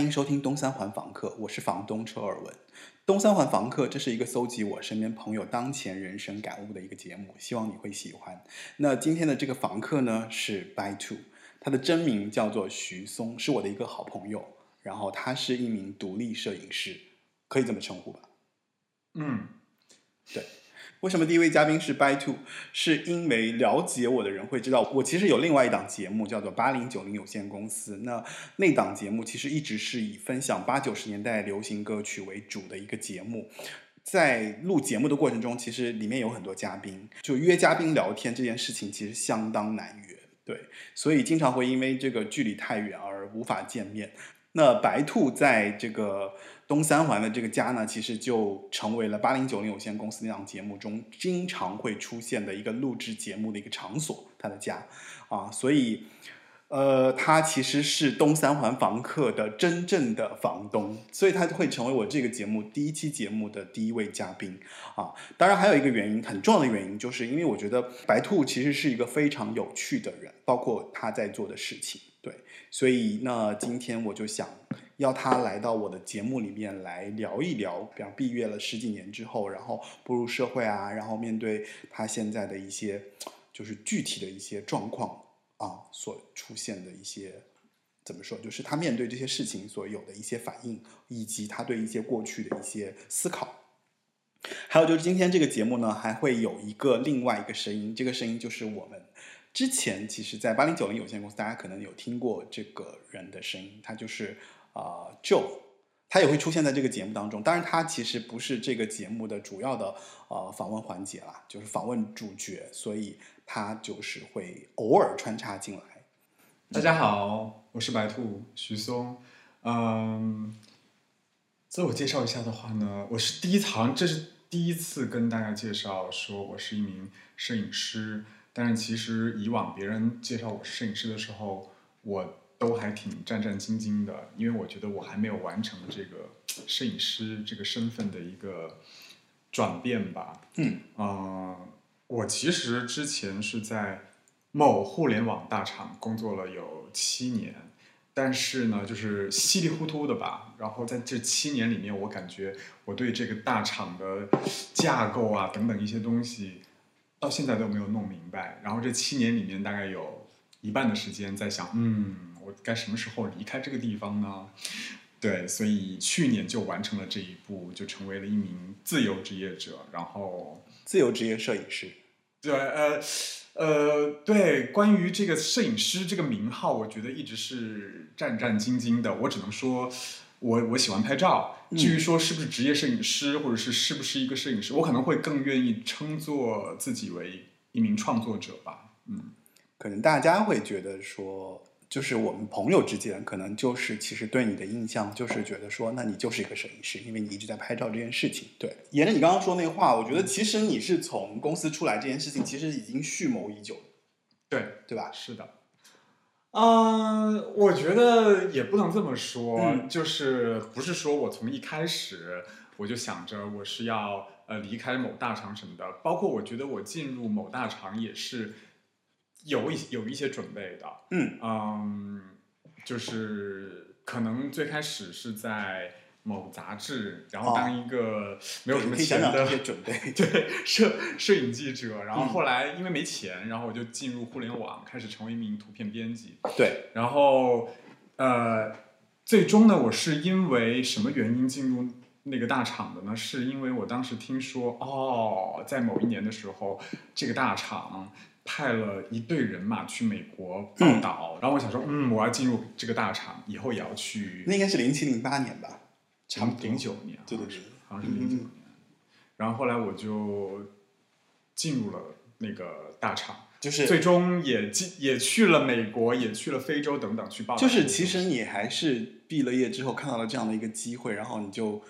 欢迎收听东三环房客，我是房东车尔文。东三环房客，这是一个搜集我身边朋友当前人生感悟的一个节目，希望你会喜欢。那今天的这个房客呢是 By Two，他的真名叫做徐松，是我的一个好朋友，然后他是一名独立摄影师，可以这么称呼吧？嗯，对。为什么第一位嘉宾是 By Two？是因为了解我的人会知道，我其实有另外一档节目叫做八零九零有限公司。那那档节目其实一直是以分享八九十年代流行歌曲为主的一个节目。在录节目的过程中，其实里面有很多嘉宾，就约嘉宾聊天这件事情其实相当难约，对，所以经常会因为这个距离太远而无法见面。那白兔在这个。东三环的这个家呢，其实就成为了八零九零有限公司那档节目中经常会出现的一个录制节目的一个场所，他的家啊，所以呃，他其实是东三环房客的真正的房东，所以他会成为我这个节目第一期节目的第一位嘉宾啊。当然还有一个原因，很重要的原因，就是因为我觉得白兔其实是一个非常有趣的人，包括他在做的事情，对，所以那今天我就想。要他来到我的节目里面来聊一聊，比方毕业了十几年之后，然后步入社会啊，然后面对他现在的一些，就是具体的一些状况啊，所出现的一些怎么说，就是他面对这些事情所有的一些反应，以及他对一些过去的一些思考。还有就是今天这个节目呢，还会有一个另外一个声音，这个声音就是我们之前其实，在八零九零有限公司，大家可能有听过这个人的声音，他就是。啊，Joe，他也会出现在这个节目当中。当然，他其实不是这个节目的主要的呃访问环节啦，就是访问主角，所以他就是会偶尔穿插进来。大家好，我是白兔徐松。嗯，自我介绍一下的话呢，我是第一堂，这是第一次跟大家介绍说我是一名摄影师。但是其实以往别人介绍我是摄影师的时候，我。都还挺战战兢兢的，因为我觉得我还没有完成这个 摄影师这个身份的一个转变吧。嗯，啊，我其实之前是在某互联网大厂工作了有七年，但是呢，就是稀里糊涂的吧。然后在这七年里面，我感觉我对这个大厂的架构啊等等一些东西，到现在都没有弄明白。然后这七年里面，大概有一半的时间在想，嗯。我该什么时候离开这个地方呢？对，所以去年就完成了这一步，就成为了一名自由职业者，然后自由职业摄影师。对，呃，呃，对，关于这个摄影师这个名号，我觉得一直是战战兢兢的。我只能说，我我喜欢拍照。至于说是不是职业摄影师，或者是是不是一个摄影师，我可能会更愿意称作自己为一名创作者吧。嗯，可能大家会觉得说。就是我们朋友之间，可能就是其实对你的印象就是觉得说，那你就是一个摄影师，因为你一直在拍照这件事情。对，沿着你刚刚说那话，我觉得其实你是从公司出来这件事情，其实已经蓄谋已久。对，对吧？是的。嗯，我觉得也不能这么说，就是不是说我从一开始我就想着我是要呃离开某大厂什么的，包括我觉得我进入某大厂也是。有一有一些准备的，嗯。嗯，就是可能最开始是在某杂志，然后当一个没有什么钱的准备，对摄摄影记者，然后后来因为没钱，然后我就进入互联网，开始成为一名图片编辑，对，然后呃，最终呢，我是因为什么原因进入那个大厂的呢？是因为我当时听说，哦，在某一年的时候，这个大厂派了一队人马去美国报道，然后我想说，嗯，我要进入这个大厂，以后也要去。那应该是零七零八年吧，差不多零九年，对对对，好像是零九年。然后后来我就进入了那个大厂。就是最终也进也去了美国，也去了非洲等等去报道。就是其实你还是毕了业之后看到了这样的一个机会，然后你就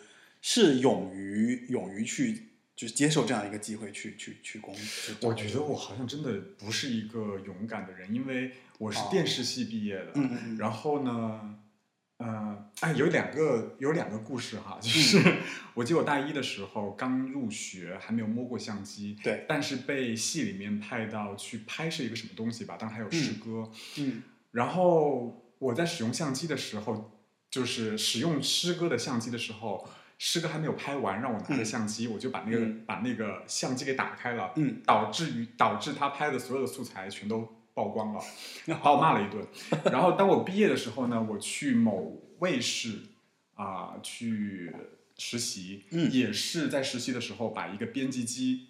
是勇于勇于去就是接受这样一个机会去去去工。我觉得我好像真的不是一个勇敢的人，因为我是电视系毕业的，嗯嗯，然后呢。呃，哎，有两个有两个故事哈，就是我记得我大一的时候刚入学，还没有摸过相机，对，但是被系里面派到去拍摄一个什么东西吧，当然还有诗歌，嗯，然后我在使用相机的时候，就是使用诗歌的相机的时候，诗歌还没有拍完，让我拿着相机，我就把那个把那个相机给打开了，嗯，导致于导致他拍的所有的素材全都。曝光了，把我骂了一顿。然后当我毕业的时候呢，我去某卫视啊去实习，嗯，也是在实习的时候把一个编辑机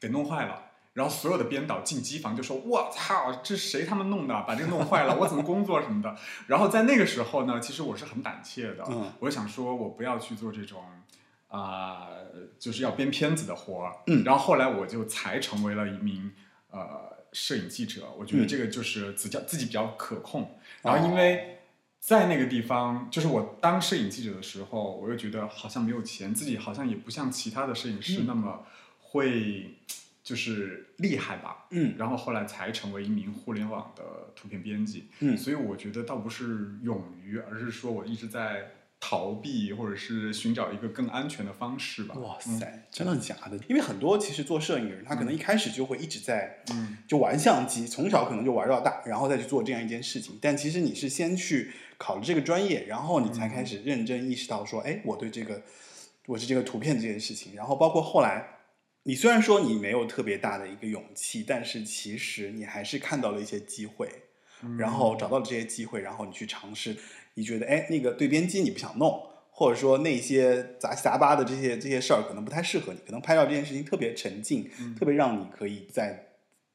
给弄坏了。然后所有的编导进机房就说：“我操，这谁他们弄的？把这个弄坏了，我怎么工作什么的？”然后在那个时候呢，其实我是很胆怯的，嗯，我想说我不要去做这种啊，就是要编片子的活儿，嗯。然后后来我就才成为了一名呃。摄影记者，我觉得这个就是自较自己比较可控。然后因为在那个地方，就是我当摄影记者的时候，我又觉得好像没有钱，自己好像也不像其他的摄影师那么会就是厉害吧。嗯。然后后来才成为一名互联网的图片编辑。嗯。所以我觉得倒不是勇于，而是说我一直在。逃避，或者是寻找一个更安全的方式吧。哇塞，真的假的？因为很多其实做摄影的人，他可能一开始就会一直在，嗯，就玩相机，从小可能就玩到大，然后再去做这样一件事情。但其实你是先去考了这个专业，然后你才开始认真意识到说，哎，我对这个，我是这个图片这件事情。然后包括后来，你虽然说你没有特别大的一个勇气，但是其实你还是看到了一些机会，然后找到了这些机会，然后你去尝试。你觉得哎，那个对边机你不想弄，或者说那些杂七杂八的这些这些事儿可能不太适合你，可能拍照这件事情特别沉浸，特别让你可以在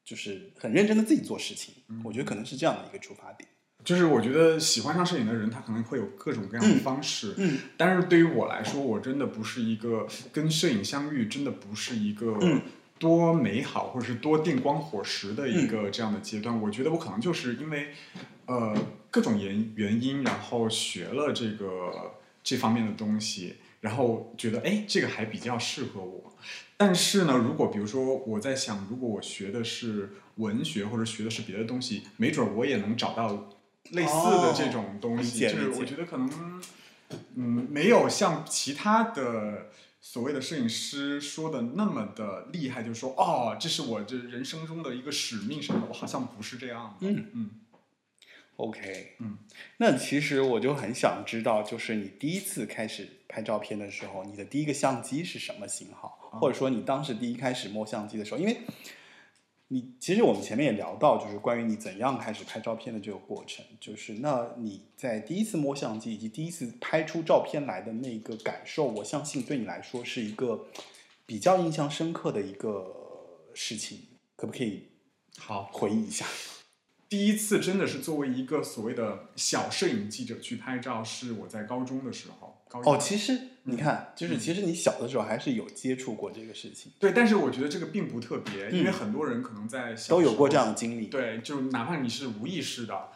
就是很认真的自己做事情。我觉得可能是这样的一个出发点。就是我觉得喜欢上摄影的人，他可能会有各种各样的方式。嗯，但是对于我来说，我真的不是一个跟摄影相遇，真的不是一个多美好或者是多电光火石的一个这样的阶段。我觉得我可能就是因为呃。各种原原因，然后学了这个这方面的东西，然后觉得哎，这个还比较适合我。但是呢，如果比如说我在想，如果我学的是文学或者学的是别的东西，没准我也能找到类似的这种东西。就是我觉得可能，嗯，没有像其他的所谓的摄影师说的那么的厉害，就是说哦，这是我这人生中的一个使命什么的。我好像不是这样的。嗯嗯。OK，嗯，那其实我就很想知道，就是你第一次开始拍照片的时候，你的第一个相机是什么型号？或者说你当时第一开始摸相机的时候，因为你其实我们前面也聊到，就是关于你怎样开始拍照片的这个过程，就是那你在第一次摸相机以及第一次拍出照片来的那个感受，我相信对你来说是一个比较印象深刻的一个事情，可不可以好回忆一下？第一次真的是作为一个所谓的小摄影记者去拍照，是我在高中的时候。高哦，其实你看，就是其实你小的时候还是有接触过这个事情。对，但是我觉得这个并不特别，因为很多人可能在小都有过这样的经历。对，就哪怕你是无意识的，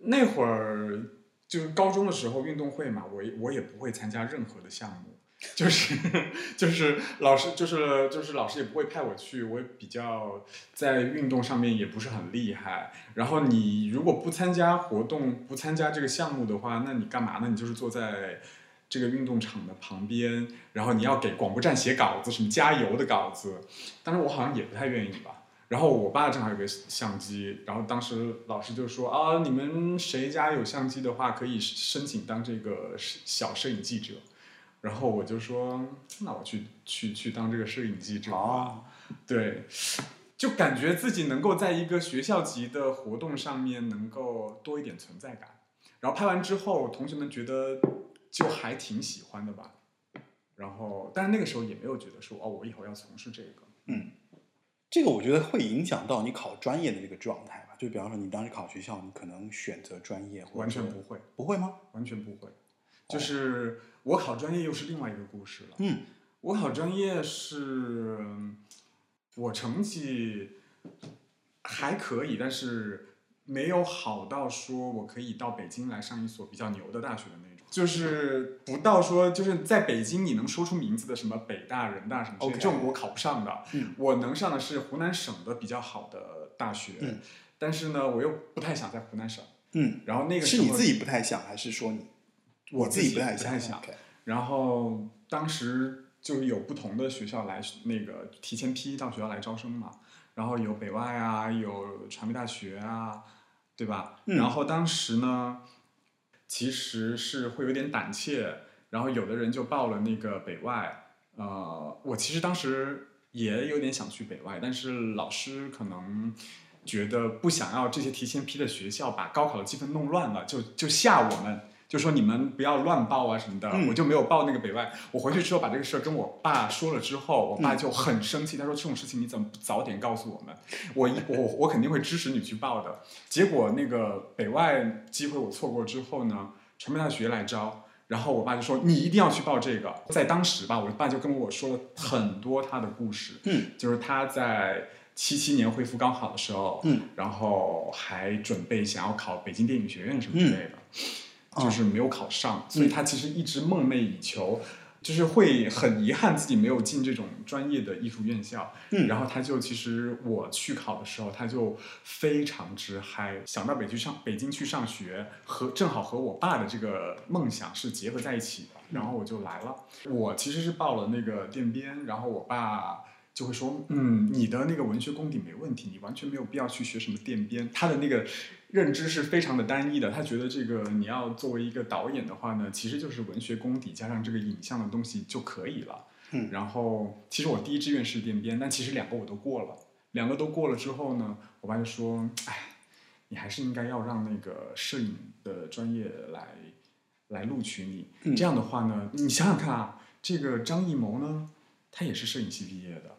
那会儿就是高中的时候运动会嘛，我我也不会参加任何的项目。就是 就是老师就是就是老师也不会派我去，我也比较在运动上面也不是很厉害。然后你如果不参加活动，不参加这个项目的话，那你干嘛呢？你就是坐在这个运动场的旁边，然后你要给广播站写稿子，什么加油的稿子。当时我好像也不太愿意吧。然后我爸正好有个相机，然后当时老师就说啊，你们谁家有相机的话，可以申请当这个小摄影记者。然后我就说，那我去去去当这个摄影记者啊，对，就感觉自己能够在一个学校级的活动上面能够多一点存在感。然后拍完之后，同学们觉得就还挺喜欢的吧。然后，但是那个时候也没有觉得说哦，我以后要从事这个。嗯，这个我觉得会影响到你考专业的这个状态吧。就比方说，你当时考学校，你可能选择专业，完全不会，不会吗？完全不会。就是我考专业又是另外一个故事了。嗯，我考专业是，我成绩还可以，但是没有好到说我可以到北京来上一所比较牛的大学。就是不到说就是在北京你能说出名字的什么北大、人大什么这种我考不上的。嗯我能上的是湖南省的比较好的大学，嗯但是呢，我又不太想在湖南省。嗯，然后那个时候是你自己不太想，还是说你我自己不太想？不太想。然后当时就有不同的学校来那个提前批到学校来招生嘛，然后有北外啊，有传媒大学啊，对吧？嗯然后当时呢，其实是会有点胆怯，然后有的人就报了那个北外，呃，我其实当时也有点想去北外，但是老师可能。觉得不想要这些提前批的学校把高考的积分弄乱了，就就吓我们，就说你们不要乱报啊什么的，嗯我就没有报那个北外。我回去之后把这个事儿跟我爸说了之后，我爸嗯就很生气，他说这种事情你怎么不早点告诉我们？我一我我肯定会支持你去报的。结果那个北外机会我错过之后呢，传媒大学来招。然后我爸就说：“你一定要去报这个。”在当时吧，我爸就跟我说了很多他的故事，嗯，就是他在七七年恢复高考的时候，嗯，然后还准备想要考北京电影学院什么之类的，嗯就是没有考上，所以他其实一直梦寐以求，就是会很遗憾自己没有进这种专业的艺术院校。嗯然后他就其实我去考的时候，他就非常之嗨，想到北京上北京去上学，和正好和我爸的这个梦想是结合在一起的，然后我就来了。我其实是报了那个电编，然后我爸。就会说，嗯，你的那个文学功底没问题，你完全没有必要去学什么电编。他的那个认知是非常的单一的，他觉得这个你要作为一个导演的话呢，其实就是文学功底加上这个影像的东西就可以了。嗯然后其实我第一志愿是电编，但其实两个我都过了，两个都过了之后呢，我爸就说，哎，你还是应该要让那个摄影的专业来来录取你。嗯这样的话呢，你想想看啊，这个张艺谋呢，他也是摄影系毕业的，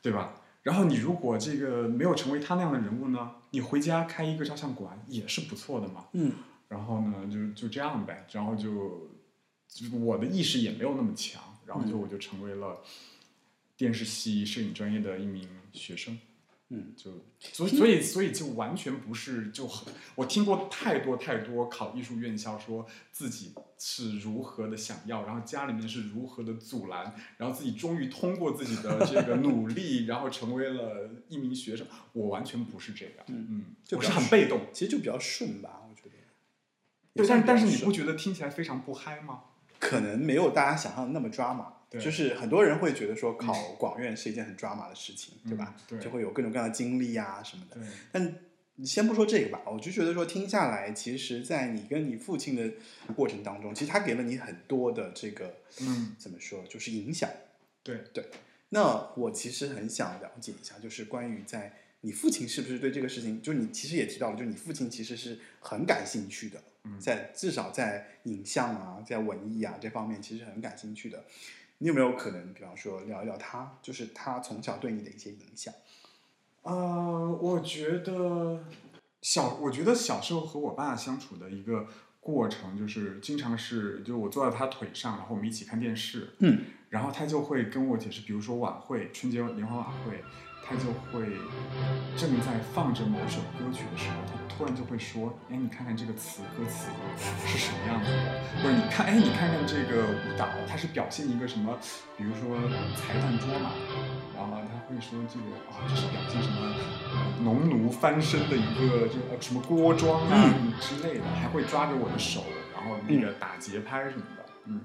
对吧？然后你如果这个没有成为他那样的人物呢，你回家开一个照相馆也是不错的嘛。嗯然后呢，就就这样呗，然后就就我的意识也没有那么强，然后就嗯我就成为了电视系摄影专业的一名学生。嗯，就所以所以所以就完全不是就很，我听过太多太多考艺术院校说自己是如何的想要，然后家里面是如何的阻拦，然后自己终于通过自己的这个努力，然后成为了一名学生。我完全不是这样，嗯嗯，我就比较是很被动。其实就比较顺吧，我觉得。对，但但是你不觉得听起来非常不嗨吗？可能没有大家想象的那么抓马，对就是很多人会觉得说考广院是一件很抓马的事情，对吧？嗯对就会有各种各样的经历啊什么的。对，但你先不说这个吧，我就觉得说听下来，其实，在你跟你父亲的过程当中，其实他给了你很多的这个嗯，怎么说，就是影响。对对，那我其实很想了解一下，就是关于在你父亲是不是对这个事情，就你其实也提到了，就你父亲其实是很感兴趣的，嗯在至少在影像啊，在文艺啊这方面，其实很感兴趣的。你有没有可能，比方说聊一聊他，就是他从小对你的一些影响？呃，我觉得小，我觉得小时候和我爸相处的一个过程，就是经常是，就我坐在他腿上，然后我们一起看电视，嗯，然后他就会跟我解释，比如说晚会，春节联欢晚会，他就会正在放着某首歌曲的时候，他突然就会说：“哎，你看看这个词歌词是什么样子的？或者你看，哎，你看看这个舞蹈，它是表现一个什么？比如说裁判桌嘛，然后他会说这个啊，这是表现什么呃农奴翻身的一个就呃什么锅庄啊、嗯之类的，还会抓着我的手，然后那个打节拍什么的，嗯。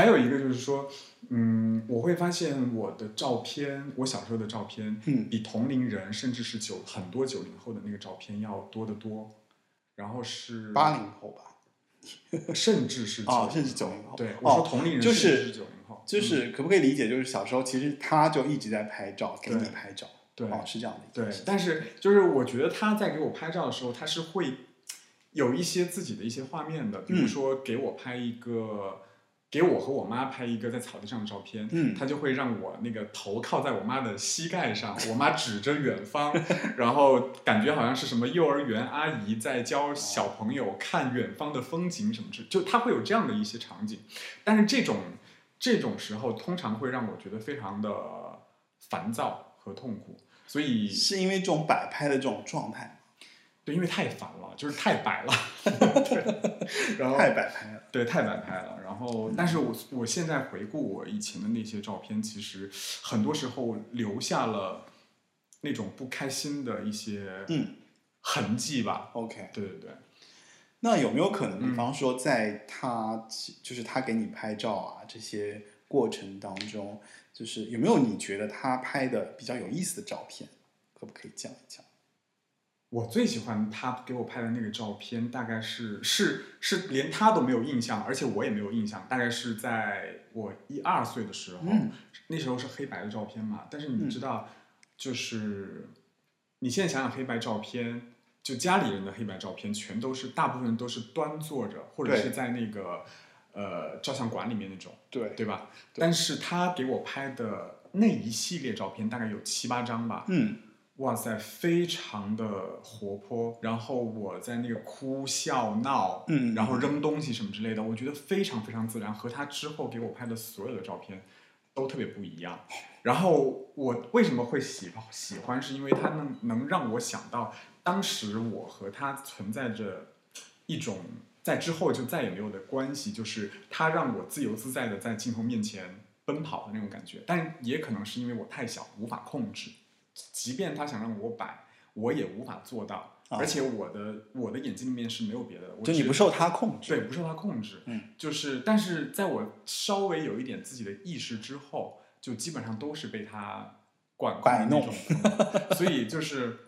还有一个就是说，嗯，我会发现我的照片，我小时候的照片，嗯。比同龄人甚至是九很多九零后的那个照片要多得多。然后是八零后吧，甚至是哦90甚至九零后。对，哦我说同龄人就是是九零后，嗯就是可不可以理解，就是小时候其实他就一直在拍照，给你对拍照，对哦，是这样的。对但是就是我觉得他在给我拍照的时候，他是会有一些自己的一些画面的，比如嗯。说给我拍一个，给我和我妈拍一个在草地上的照片，嗯。他就会让我那个头靠在我妈的膝盖上，我妈指着远方，然后感觉好像是什么幼儿园阿姨在教小朋友看远方的风景什么之，就他会有这样的一些场景，但是这种这种时候通常会让我觉得非常的烦躁和痛苦，所以是因为这种摆拍的这种状态，对，因为太烦了，就是太摆了，对，然后太摆拍了。对太摆拍了。然后，但是我我现在回顾我以前的那些照片，其实很多时候留下了那种不开心的一些嗯痕迹吧。OK，对对对，那有没有可能，嗯比方说，在他、就是他给你拍照啊这些过程当中，就是有没有你觉得他拍的比较有意思的照片？可不可以讲一讲？我最喜欢他给我拍的那个照片，大概是是是连他都没有印象，而且我也没有印象。大概是在我一二岁的时候，嗯那时候是黑白的照片嘛。但是嗯你知道，就是你现在想想黑白照片，就家里人的黑白照片，全都是大部分都是端坐着，或者是在那个呃照相馆里面那种，对对吧？对但是他给我拍的那一系列照片，大概有七八张吧。嗯哇塞，非常的活泼，然后我在那个哭笑闹，嗯然后扔东西什么之类的，我觉得非常非常自然，和他之后给我拍的所有的照片都特别不一样。然后我为什么会喜喜欢，是因为他能能让我想到当时我和他存在着一种在之后就再也没有的关系，就是他让我自由自在的在镜头面前奔跑的那种感觉，但也可能是因为我太小无法控制。即便他想让我摆，我也无法做到。啊而且我的我的眼睛里面是没有别的，我就你不受他控制。对不受他控制。嗯，就是但是在我稍微有一点自己的意识之后，就基本上都是被他管控摆弄的那种。所以就是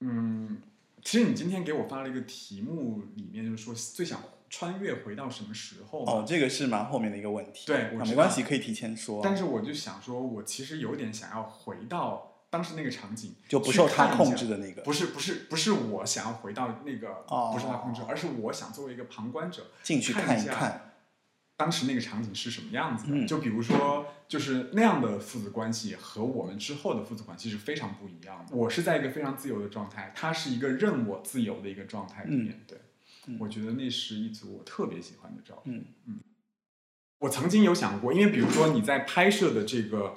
嗯，其实你今天给我发了一个题目，里面就是说最想穿越回到什么时候哦，这个是蛮后面的一个问题。对我没关系，可以提前说。但是我就想说，我其实有点想要回到当时那个场景，就不受他控制的那个不是不是不是我想要回到那个、哦不是他控制，而是我想作为一个旁观者进去看一看。当时那个场景是什么样子的。嗯就比如说，就是那样的父子关系和我们之后的父子关系是非常不一样的。我是在一个非常自由的状态，他是一个任我自由的一个状态里面。对，嗯我觉得那是一组我特别喜欢的照片。嗯我曾经有想过，因为比如说你在拍摄的这个，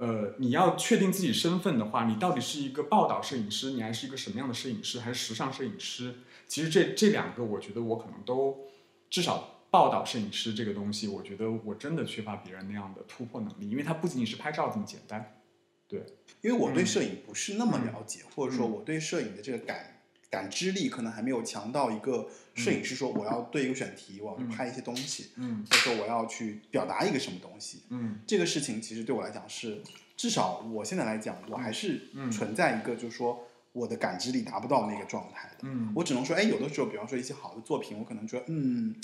呃，你要确定自己身份的话，你到底是一个报道摄影师，你还是一个什么样的摄影师，还是时尚摄影师？其实这这两个，我觉得我可能都至少报道摄影师这个东西，我觉得我真的缺乏别人那样的突破能力，因为它不仅仅是拍照这么简单。对，因为我对嗯摄影不是那么嗯了解，或者说嗯我对摄影的这个感感知力可能还没有强到一个摄影师说我要对一个选题，我要拍一些东西，嗯或者说我要去表达一个什么东西。嗯这个事情其实对我来讲是，至少我现在来讲，我还是嗯存在一个就是说我的感知力达不到那个状态的。嗯，我只能说，哎，有的时候，比方说一些好的作品，我可能觉得，嗯，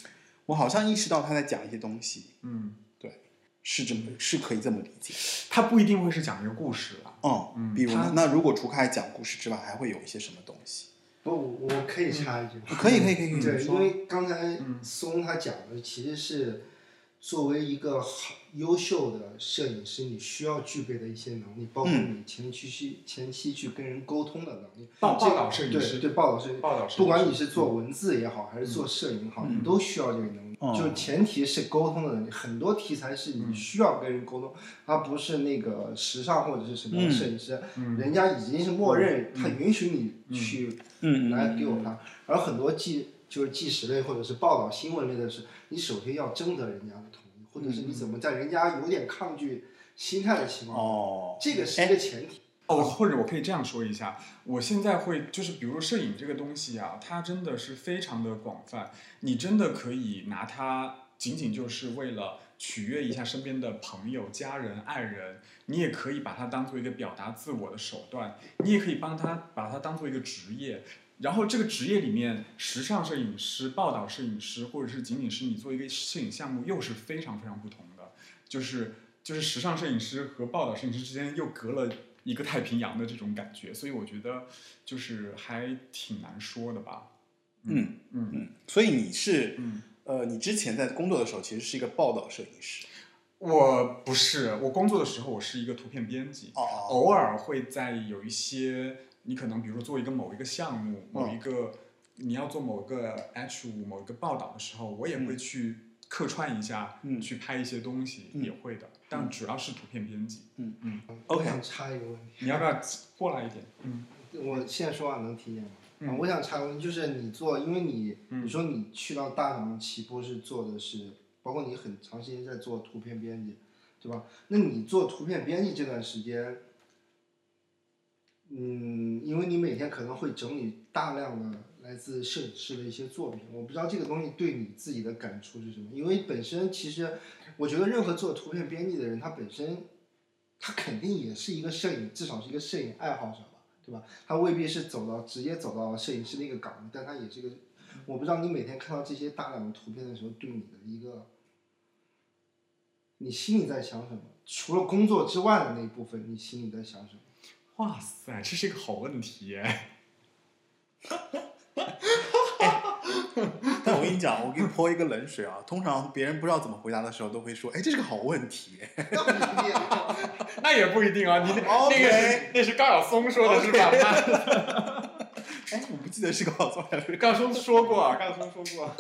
我好像意识到他在讲一些东西，嗯，对是这么是可以这么理解。他不一定会是讲一个故事了。嗯，嗯比如呢？那如果除开讲故事之外，还会有一些什么东西？不，我可以插一句。可以，可以，可以，可以。对，因为刚才嗯松他讲的其实是作为一个好优秀的摄影师，你需要具备的一些能力，包括嗯你前期去前期去跟人沟通的能力。报道摄影师对对，报道摄影报道摄影师不管你是做文字也好，还是做摄影也好，嗯你都需要这个能力。哦就是前提是沟通的能力，很多题材是嗯你需要跟人沟通，而不是那个时尚或者是什么摄影师，嗯人家已经是默认嗯他允许你去嗯，来给我拍。而很多纪就是纪实类或者是报道新闻类的是，你首先要征得人家的同意，或者是你怎么在人家有点抗拒心态的情况下，哦，这个是一个前提。哦，或者我可以这样说一下，我现在会就是，比如说摄影这个东西啊，它真的是非常的广泛，你真的可以拿它仅仅就是为了取悦一下身边的朋友、家人、爱人，你也可以把它当做一个表达自我的手段，你也可以帮他把它当做一个职业。然后这个职业里面，时尚摄影师、报道摄影师，或者是仅仅是你做一个摄影项目，又是非常非常不同的。就是就是时尚摄影师和报道摄影师之间又隔了一个太平洋的这种感觉，所以我觉得就是还挺难说的吧。嗯嗯嗯，所以你是嗯，呃，你之前在工作的时候其实是一个报道摄影师。我不是，我工作的时候我是一个图片编辑，哦哦偶尔会在有一些你可能比如说做一个某一个项目，某一个你要做某个 H 五某一个报道的时候，我也会去客串一下，嗯去拍一些东西，嗯也会的，但主要是图片编辑。嗯嗯，OK 想插一个问题，你要不要过来一点？嗯我现在说话能听见吗？嗯啊，我想插个问题，就是你做，因为你嗯你说你去到大厂起步是做的是，包括你很长时间在做图片编辑，对吧？那你做图片编辑这段时间，嗯，因为你每天可能会整理大量的来自摄影师的一些作品，我不知道这个东西对你自己的感触是什么。因为本身其实，我觉得任何做图片编辑的人，他本身他肯定也是一个摄影，至少是一个摄影爱好者吧，对吧？他未必是走到直接走到摄影师那个岗位，但他也是个，我不知道你每天看到这些大量的图片的时候，对你的一个，你心里在想什么？除了工作之外的那一部分，你心里在想什么？哇塞，这是一个好问题耶！但我跟你讲，我给你泼一个冷水啊。通常别人不知道怎么回答的时候，都会说：“哎，这是个好问题。那也不一定啊，你那 那个是那是高晓松说的是吧？那 ”哎，我不记得是高晓松还是高晓松说过啊，高晓松说过。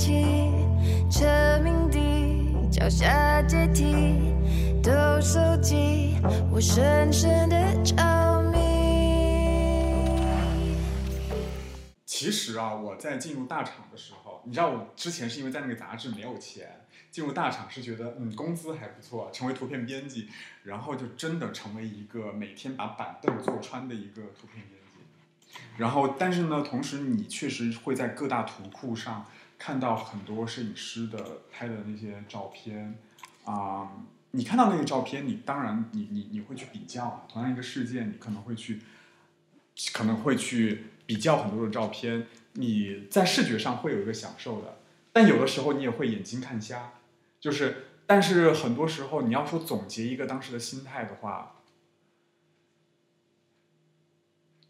起，成名地，脚下阶梯，都收集我深深的着迷。其实啊，我在进入大厂的时候，你知道我之前是因为在那个杂志没有钱，进入大厂是觉得嗯工资还不错，成为图片编辑，然后就真的成为一个每天把板凳坐穿的一个图片编辑。然后，但是呢，同时你确实会在各大图库上看到很多摄影师的拍的那些照片啊、你看到那个照片，你当然你你你会去比较，同样一个事件，你可能会去可能会去比较很多的照片，你在视觉上会有一个享受的，但有的时候你也会眼睛看瞎，就是，但是很多时候你要说总结一个当时的心态的话，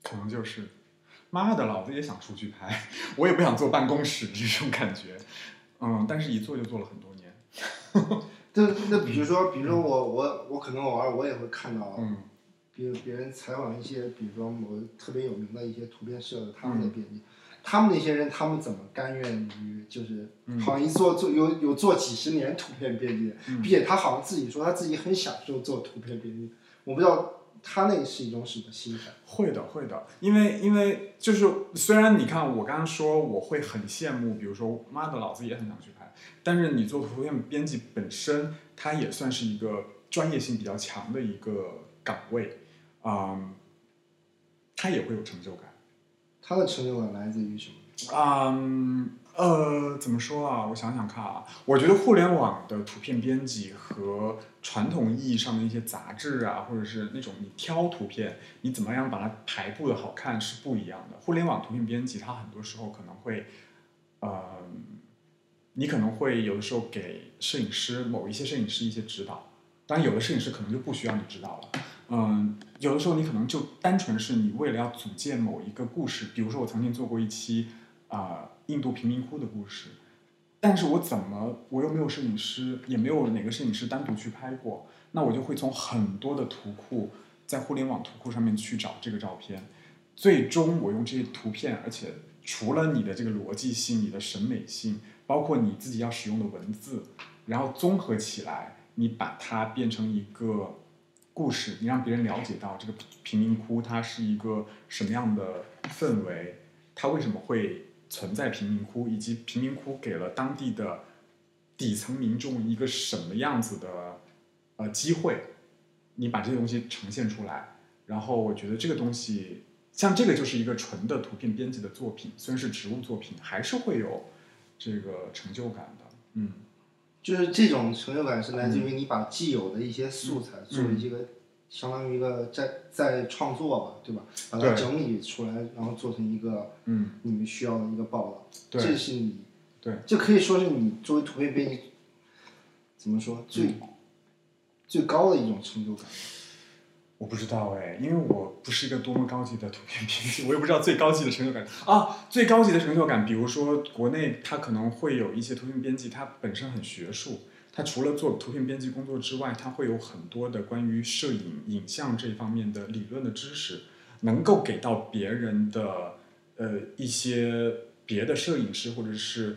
可能就是，妈的，老子也想出去拍，我也不想坐办公室 这种感觉，嗯，但是一坐就坐了很多年，那那比如说，比如说我我我可能偶尔我也会看到，嗯。比如别人采访一些，比如说某特别有名的一些图片社的他嗯们的编辑，他们那些人他们怎么甘愿于就是嗯。好像一做做有有做几十年图片编辑，嗯。并且他好像自己说他自己很享受做图片编辑，我不知道他那是一种什么心态。会的，会的，因为因为就是虽然你看我刚刚说我会很羡慕，比如说妈的，老子也很想去拍，但是你做图片编辑本身，它也算是一个专业性比较强的一个岗位，嗯，他也会有成就感。他的成就感来自于什么？嗯，呃，怎么说啊？我想想看啊，我觉得互联网的图片编辑和传统意义上的一些杂志啊，或者是那种你挑图片，你怎么样把它排布的好看是不一样的。互联网图片编辑它很多时候可能会，呃，你可能会有的时候给摄影师某一些摄影师一些指导，当然有的摄影师可能就不需要你指导了。嗯，有的时候你可能就单纯是你为了要组建某一个故事，比如说我曾经做过一期啊、印度贫民窟的故事，但是我怎么我又没有摄影师，也没有哪个摄影师单独去拍过，那我就会从很多的图库在互联网图库上面去找这个照片，最终我用这些图片，而且除了你的这个逻辑性、你的审美性，包括你自己要使用的文字，然后综合起来，你把它变成一个故事，你让别人了解到这个贫民窟它是一个什么样的氛围，它为什么会存在贫民窟，以及贫民窟给了当地的底层民众一个什么样子的呃机会，你把这些东西呈现出来，然后我觉得这个东西，像这个就是一个纯的图片编辑的作品，虽然是植物作品，还是会有这个成就感的。嗯，就是这种成就感是来自于你把既有的一些素材作为一个，相当于一个在在创作吧，对吧？把它整理出来，然后做成一个嗯，你们需要的一个报道。对这是你，对，这可以说是你作为图片编辑，怎么说最、嗯最高的一种成就感。我不知道哎，因为我不是一个多么高级的图片编辑，我也不知道最高级的成就感啊。最高级的成就感，比如说国内它可能会有一些图片编辑，它本身很学术，他除了做图片编辑工作之外，他会有很多的关于摄影、影像这方面的理论的知识，能够给到别人的呃一些别的摄影师或者是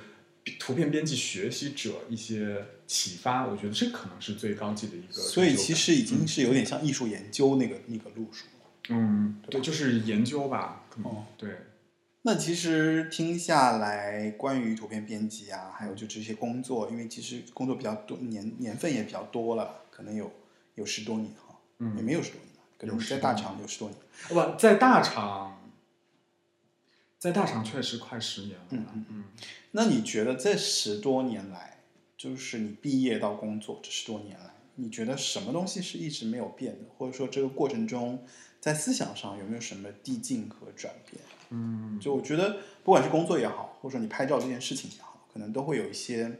图片编辑学习者一些启发。我觉得这可能是最高级的一个。所以其实已经是有点像艺术研究那个那个路数了。嗯，对，就是研究吧，可能、哦对，那其实听下来，关于图片编辑啊，还有就这些工作，因为其实工作比较多，年年份也比较多了，可能有有十多年哈，嗯也没有十多年吧，可能有在大厂有十多年。不在大厂，在大厂确实快十年了，嗯嗯嗯那你觉得这十多年来，就是你毕业到工作这十多年来，你觉得什么东西是一直没有变的，或者说这个过程中，在思想上有没有什么递进和转变？嗯，就我觉得，不管是工作也好，或者说你拍照这件事情也好，可能都会有一些，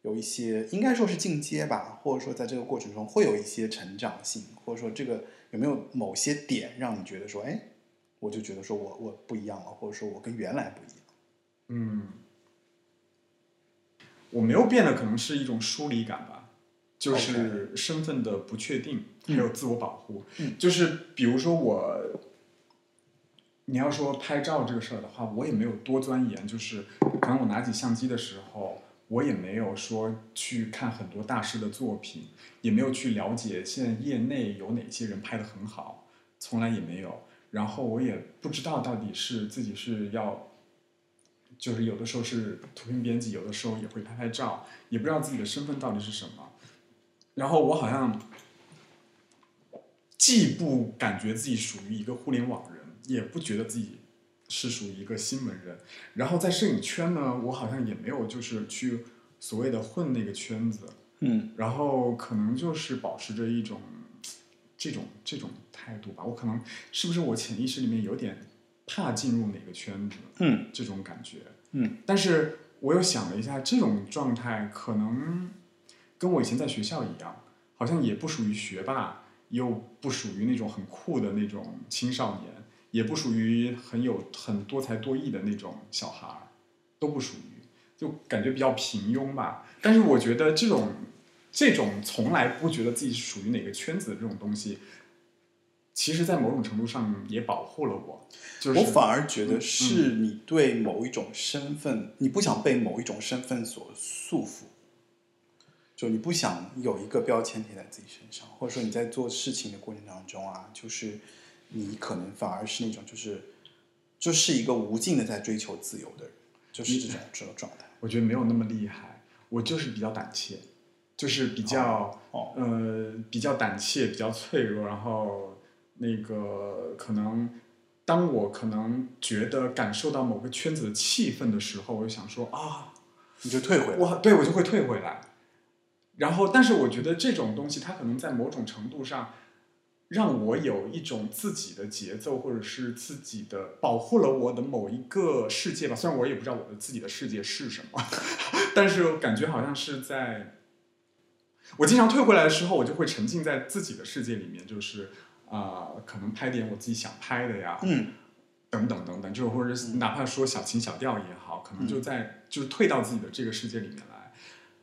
有一些应该说是进阶吧，或者说在这个过程中会有一些成长性，或者说这个有没有某些点让你觉得说，哎，我就觉得说我我不一样了，或者说我跟原来不一样。嗯，我没有变的可能是一种疏离感吧，就是身份的不确定，还有自我保护。嗯。就是比如说我，你要说拍照这个事儿的话，我也没有多钻研，就是可能我拿起相机的时候，我也没有说去看很多大师的作品，也没有去了解现在业内有哪些人拍的很好，从来也没有。然后我也不知道到底是自己是要，就是有的时候是图片编辑，有的时候也会拍拍照，也不知道自己的身份到底是什么。然后我好像既不感觉自己属于一个互联网人，也不觉得自己是属于一个新闻人。然后在摄影圈呢，我好像也没有就是去所谓的混那个圈子，嗯然后可能就是保持着一种这种这种态度吧。我可能是不是我潜意识里面有点怕进入哪个圈子，嗯这种感觉。嗯但是我又想了一下，这种状态可能跟我以前在学校一样，好像也不属于学霸，又不属于那种很酷的那种青少年，也不属于很有很多才多艺的那种小孩儿，都不属于，就感觉比较平庸吧。但是我觉得这种这种从来不觉得自己属于哪个圈子的这种东西，其实，在某种程度上也保护了我。就是我反而觉得嗯是你对某一种身份，你不想被某一种身份所束缚，就你不想有一个标签贴在自己身上，或者说你在做事情的过程当中啊，就是你可能反而是那种就是就是一个无尽的在追求自由的人，就是这种这种状态。我觉得没有那么厉害，我就是比较胆怯，就是比较、哦呃比较胆怯，比较脆弱，然后那个可能当我可能觉得感受到某个圈子的气氛的时候，我就想说啊，你就退回来。我对我就会退回来。然后，但是我觉得这种东西，它可能在某种程度上让我有一种自己的节奏，或者是自己的保护了我的某一个世界吧。虽然我也不知道我的自己的世界是什么，但是我感觉好像是在。我经常退回来的时候，我就会沉浸在自己的世界里面，就是啊、呃可能拍点我自己想拍的呀，嗯等等等等，就是或者是哪怕说小情小调也好，可能就在就是退到自己的这个世界里面来。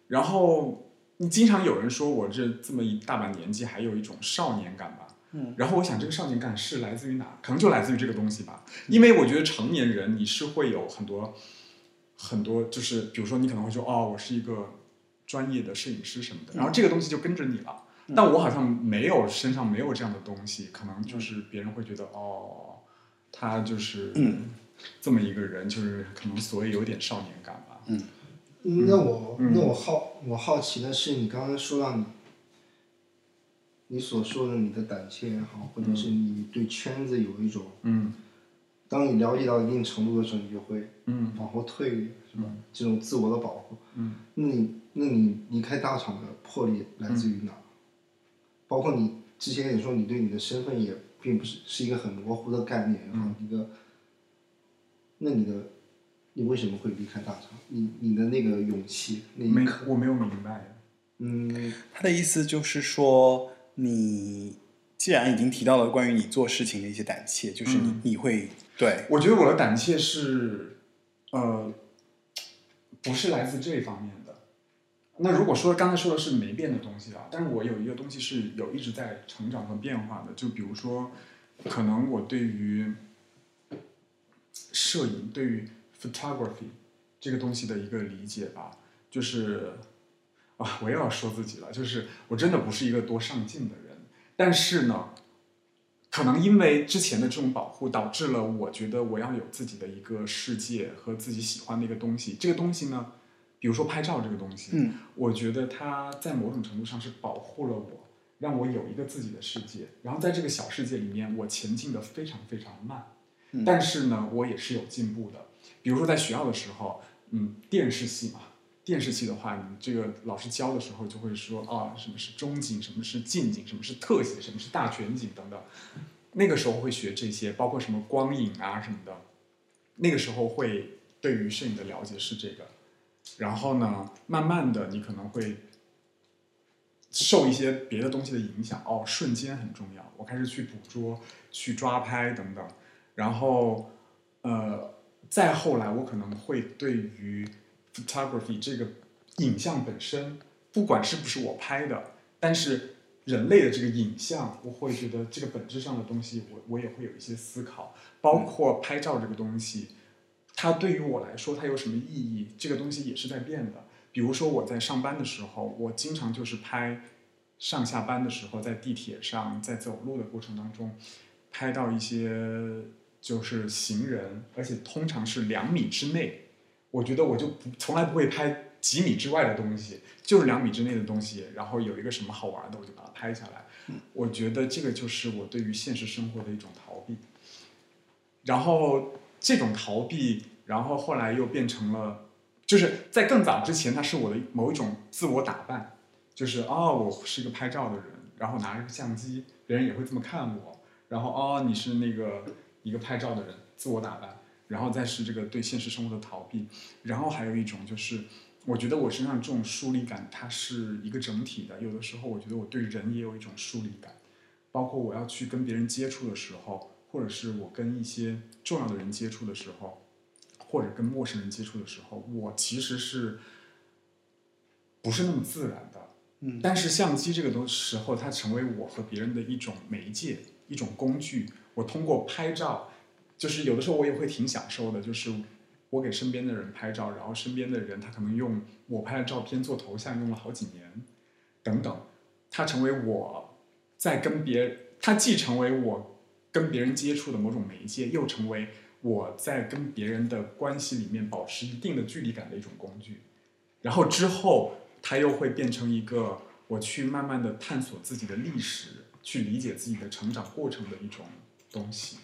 然后你经常有人说我这这么一大把年纪，还有一种少年感吧，嗯然后我想，这个少年感是来自于哪？可能就来自于这个东西吧。因为我觉得成年人你是会有很多很多，就是比如说你可能会说，哦，我是一个专业的摄影师什么的，然后这个东西就跟着你了。但我好像没有身上没有这样的东西，可能就是别人会觉得，哦，他就是嗯这么一个人，就是可能所以有点少年感吧。嗯那我、嗯那我好我好奇的是，你刚刚说到你，你所说的你的胆怯也好，或者是你对圈子有一种，嗯当你了解到一定程度的时候，你就会嗯往后退，是吧？这种自我的保护。嗯那你那你离开大厂的魄力来自于哪？包括你之前也说你对你的身份也并不是是一个很模糊的概念，然后一个，那你的你为什么会离开大厂？你你的那个勇气那一没，我没有明白。嗯，他的意思就是说，你既然已经提到了关于你做事情的一些胆怯，就是你、嗯你会对，我觉得我的胆怯是，呃，不是来自这方面的。那如果说刚才说的是没变的东西啊，但是我有一个东西是有一直在成长和变化的，就比如说，可能我对于摄影，对于 photography 这个东西的一个理解吧，就是啊，我又要说自己了，就是我真的不是一个多上进的人，但是呢，可能因为之前的这种保护，导致了我觉得我要有自己的一个世界和自己喜欢的一个东西。这个东西呢，比如说拍照这个东西，嗯我觉得它在某种程度上是保护了我，让我有一个自己的世界。然后在这个小世界里面，我前进的非常非常慢，嗯但是呢，我也是有进步的。比如说在学校的时候，嗯，电视系嘛，电视系的话，你这个老师教的时候就会说啊，什么是中景，什么是近景，什么是特写，什么是大全景等等。那个时候会学这些，包括什么光影啊什么的。那个时候会对于摄影的了解是这个，然后呢，慢慢的你可能会受一些别的东西的影响，哦，瞬间很重要，我开始去捕捉、去抓拍等等，然后呃，再后来我可能会对于 photography 这个影像本身，不管是不是我拍的，但是人类的这个影像，我会觉得这个本质上的东西，我我也会有一些思考，包括拍照这个东西，它对于我来说它有什么意义，这个东西也是在变的。比如说我在上班的时候，我经常就是拍上下班的时候，在地铁上，在走路的过程当中，拍到一些就是行人，而且通常是两米之内。我觉得我就不从来不会拍几米之外的东西，就是两米之内的东西，然后有一个什么好玩的，我就把它拍下来。我觉得这个就是我对于现实生活的一种逃避。然后这种逃避，然后后来又变成了，就是在更早之前，它是我的某一种自我打扮，就是哦，我是一个拍照的人，然后拿着个相机，别人也会这么看我，然后哦，你是那个一个拍照的人，自我打扮，然后再是这个对现实生活的逃避，然后还有一种就是，我觉得我身上这种疏离感，它是一个整体的，有的时候我觉得我对人也有一种疏离感，包括我要去跟别人接触的时候。或者是我跟一些重要的人接触的时候，或者跟陌生人接触的时候，我其实是不是那么自然的。嗯但是相机这个东时候，它成为我和别人的一种媒介，一种工具。我通过拍照，就是有的时候我也会挺享受的，就是我给身边的人拍照，然后身边的人他可能用我拍的照片做头像，用了好几年，等等，它成为我在跟别，它既成为我跟别人接触的某种媒介，又成为我在跟别人的关系里面保持一定的距离感的一种工具。然后之后，它又会变成一个我去慢慢的探索自己的历史，去理解自己的成长过程的一种东西。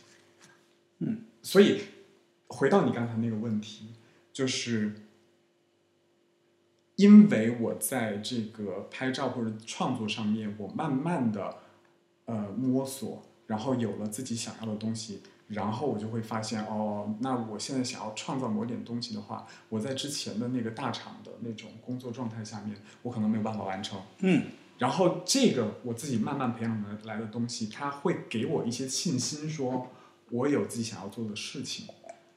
嗯，所以回到你刚才那个问题，就是因为我在这个拍照或者创作上面，我慢慢的呃摸索，然后有了自己想要的东西，然后我就会发现哦，那我现在想要创造某点东西的话，我在之前的那个大厂的那种工作状态下面，我可能没有办法完成。嗯然后这个我自己慢慢培养的来的东西，它会给我一些信心，说我有自己想要做的事情。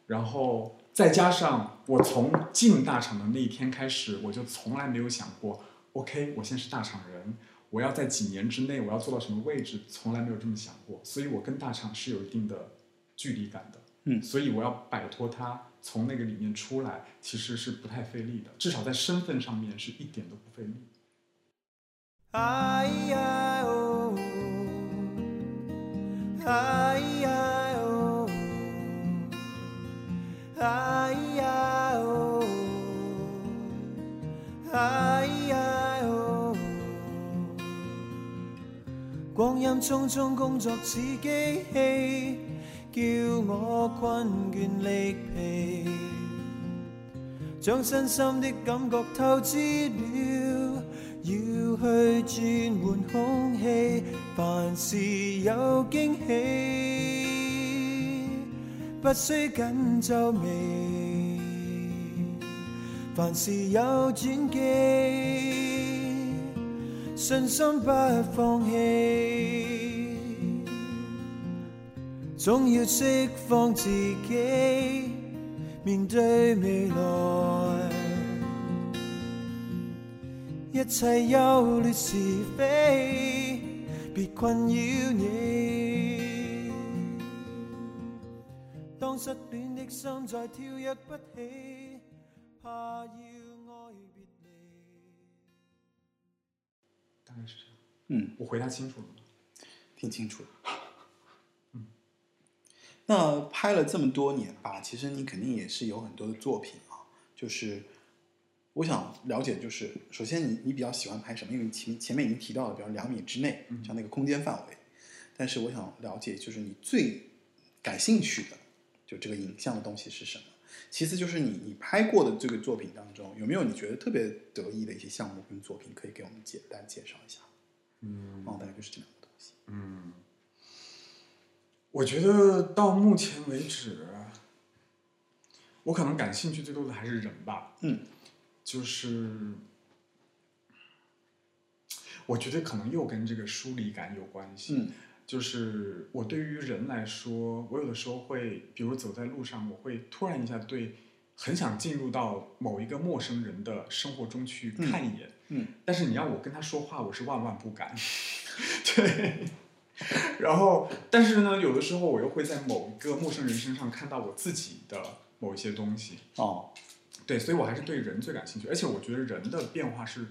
然后再加上我从进大厂的那一天开始，我就从来没有想过，OK，我现在是大厂人，我要在几年之内我要做到什么位置，从来没有这么想过，所以我跟大厂是有一定的距离感的。嗯所以我要摆脱它，从那个里面出来，其实是不太费力的，至少在身份上面是一点都不费力。哎呀哦，哎呀光阴匆匆，工作似機器，叫我困倦力疲。將身心的感覺透支了，要去轉換空氣，凡事有驚喜，不需緊皺眉，凡事有轉機，信心不放棄，總要釋放自己。面對未來，一切憂慮是非，別困擾你。當失戀的心再跳跃不起，怕要大概是这样。嗯，我回答清楚了吗？听清楚了。嗯，那拍了这么多年吧，其实你肯定也是有很多的作品啊。就是我想了解，就是首先你你比较喜欢拍什么？因为你前前面已经提到了，比如两米之内，像那个空间范围。但是我想了解，就是你最感兴趣的，就这个影像的东西是什么？其次就是你你拍过的这个作品当中，有没有你觉得特别得意的一些项目跟作品，可以给我们简单介绍一下？嗯哦，大概就是这两个东西。嗯，我觉得到目前为止，我可能感兴趣最多的还是人吧。嗯，就是我觉得可能又跟这个疏离感有关系。嗯就是我对于人来说，我有的时候会，比如走在路上，我会突然一下对，很想进入到某一个陌生人的生活中去看一眼。嗯但是你让我跟他说话，我是万万不敢。对。然后，但是呢，有的时候我又会在某一个陌生人身上看到我自己的某一些东西。哦，对，所以我还是对人最感兴趣，而且我觉得人的变化是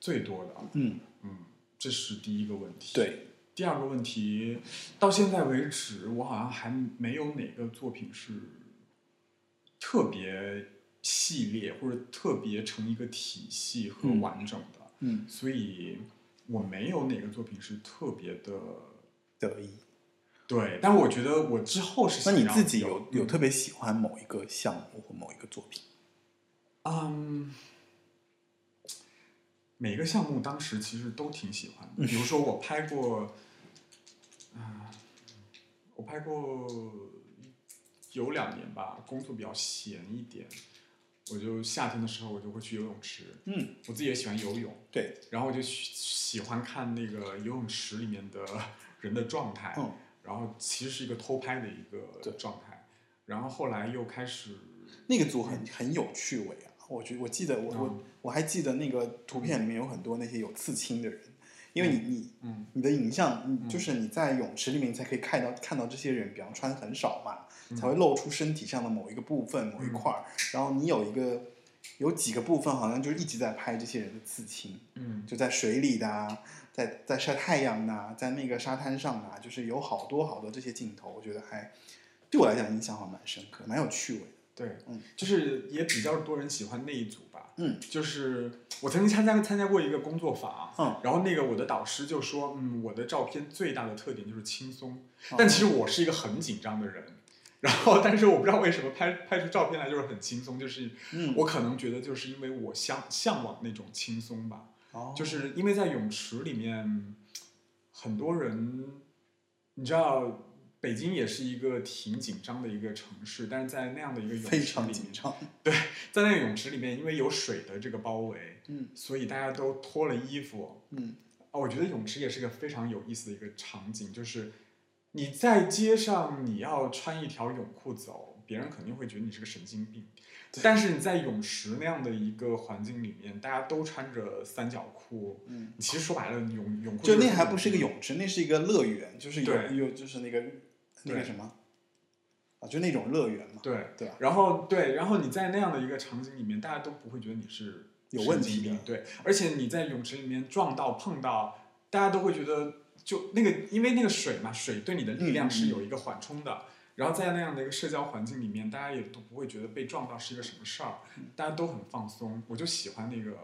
最多的。嗯，嗯，这是第一个问题。。对，第二个问题，到现在为止，我好像还没有哪个作品是特别系列或者特别成一个体系和嗯完整的，嗯，所以我没有哪个作品是特别的得意。对。但我觉得我之后是那你自己有有嗯特别喜欢某一个项目或某一个作品？嗯，每个项目当时其实都挺喜欢的。比如 说我拍过，啊、我拍过有两年吧，工作比较闲一点，我就夏天的时候我就会去游泳池。嗯，我自己也喜欢游泳，对，然后我就喜喜欢看那个游泳池里面的 人的状态。嗯然后其实是一个偷拍的一个状态，然后后来又开始那个组很很有趣味啊！我觉我记得我我嗯我还记得那个图片里面有很多那些有刺青的人，因为你你嗯。你的影像，就是你在泳池里面你才可以看到看到这些人，比方穿很少嘛，嗯。才会露出身体上的某一个部分某一块儿，然后你有一个有几个部分好像就一直在拍这些人的刺青，嗯。就在水里的、啊，在在晒太阳的、啊，在那个沙滩上的、啊，就是有好多好多这些镜头，我觉得还对我来讲印象还蛮深刻，蛮有趣味的。对，嗯，就是也比较多人喜欢那一组吧。嗯，就是我曾经参加参加过一个工作坊，嗯然后那个我的导师就说，嗯，我的照片最大的特点就是轻松，哦但其实我是一个很紧张的人。然后，但是我不知道为什么拍拍出照片来就是很轻松，就是嗯我可能觉得就是因为我向向往那种轻松吧，哦就是因为在泳池里面，很多人，你知道，北京也是一个挺紧张的一个城市，但是在那样的一个泳池非常紧，张。在那个泳池里面，因为有水的这个包围，嗯所以大家都脱了衣服。嗯啊，我觉得泳池也是个非常有意思的一个场景，就是你在街上你要穿一条泳裤走，别人肯定会觉得你是个神经病。但是你在泳池那样的一个环境里面，大家都穿着三角裤，嗯，其实说白了，泳泳裤就是那还不是一个泳池，那是一个乐园，就是有对有就是那个那个对什么啊，就那种乐园嘛，对对吧？然后对，然后你在那样的一个场景里面，大家都不会觉得你是有问题的对，而且你在泳池里面撞到碰到，大家都会觉得就那个，因为那个水嘛，水对你的力量是有一个缓冲的。然后在那样的一个社交环境里面，大家也都不会觉得被撞到是一个什么事儿，大家都很放松。我就喜欢那个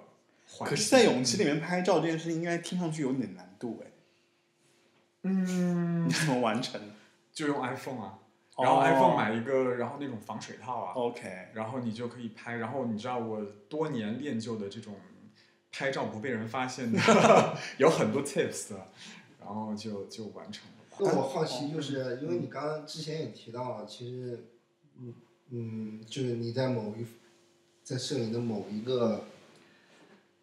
环境。可是，在泳池里面拍照这件事情，应该听上去有点难度哎，嗯 你，怎么完成就用 iPhone 啊，哦然后 iPhone 买一个，然后那种防水套啊，？OK，然后你就可以拍。然后你知道我多年练就的这种拍照不被人发现的 有很多 tips，然后就就完成了。那我好奇，就是因为你刚刚之前也提到了，其实，嗯嗯，就是你在某一，在摄影的某一个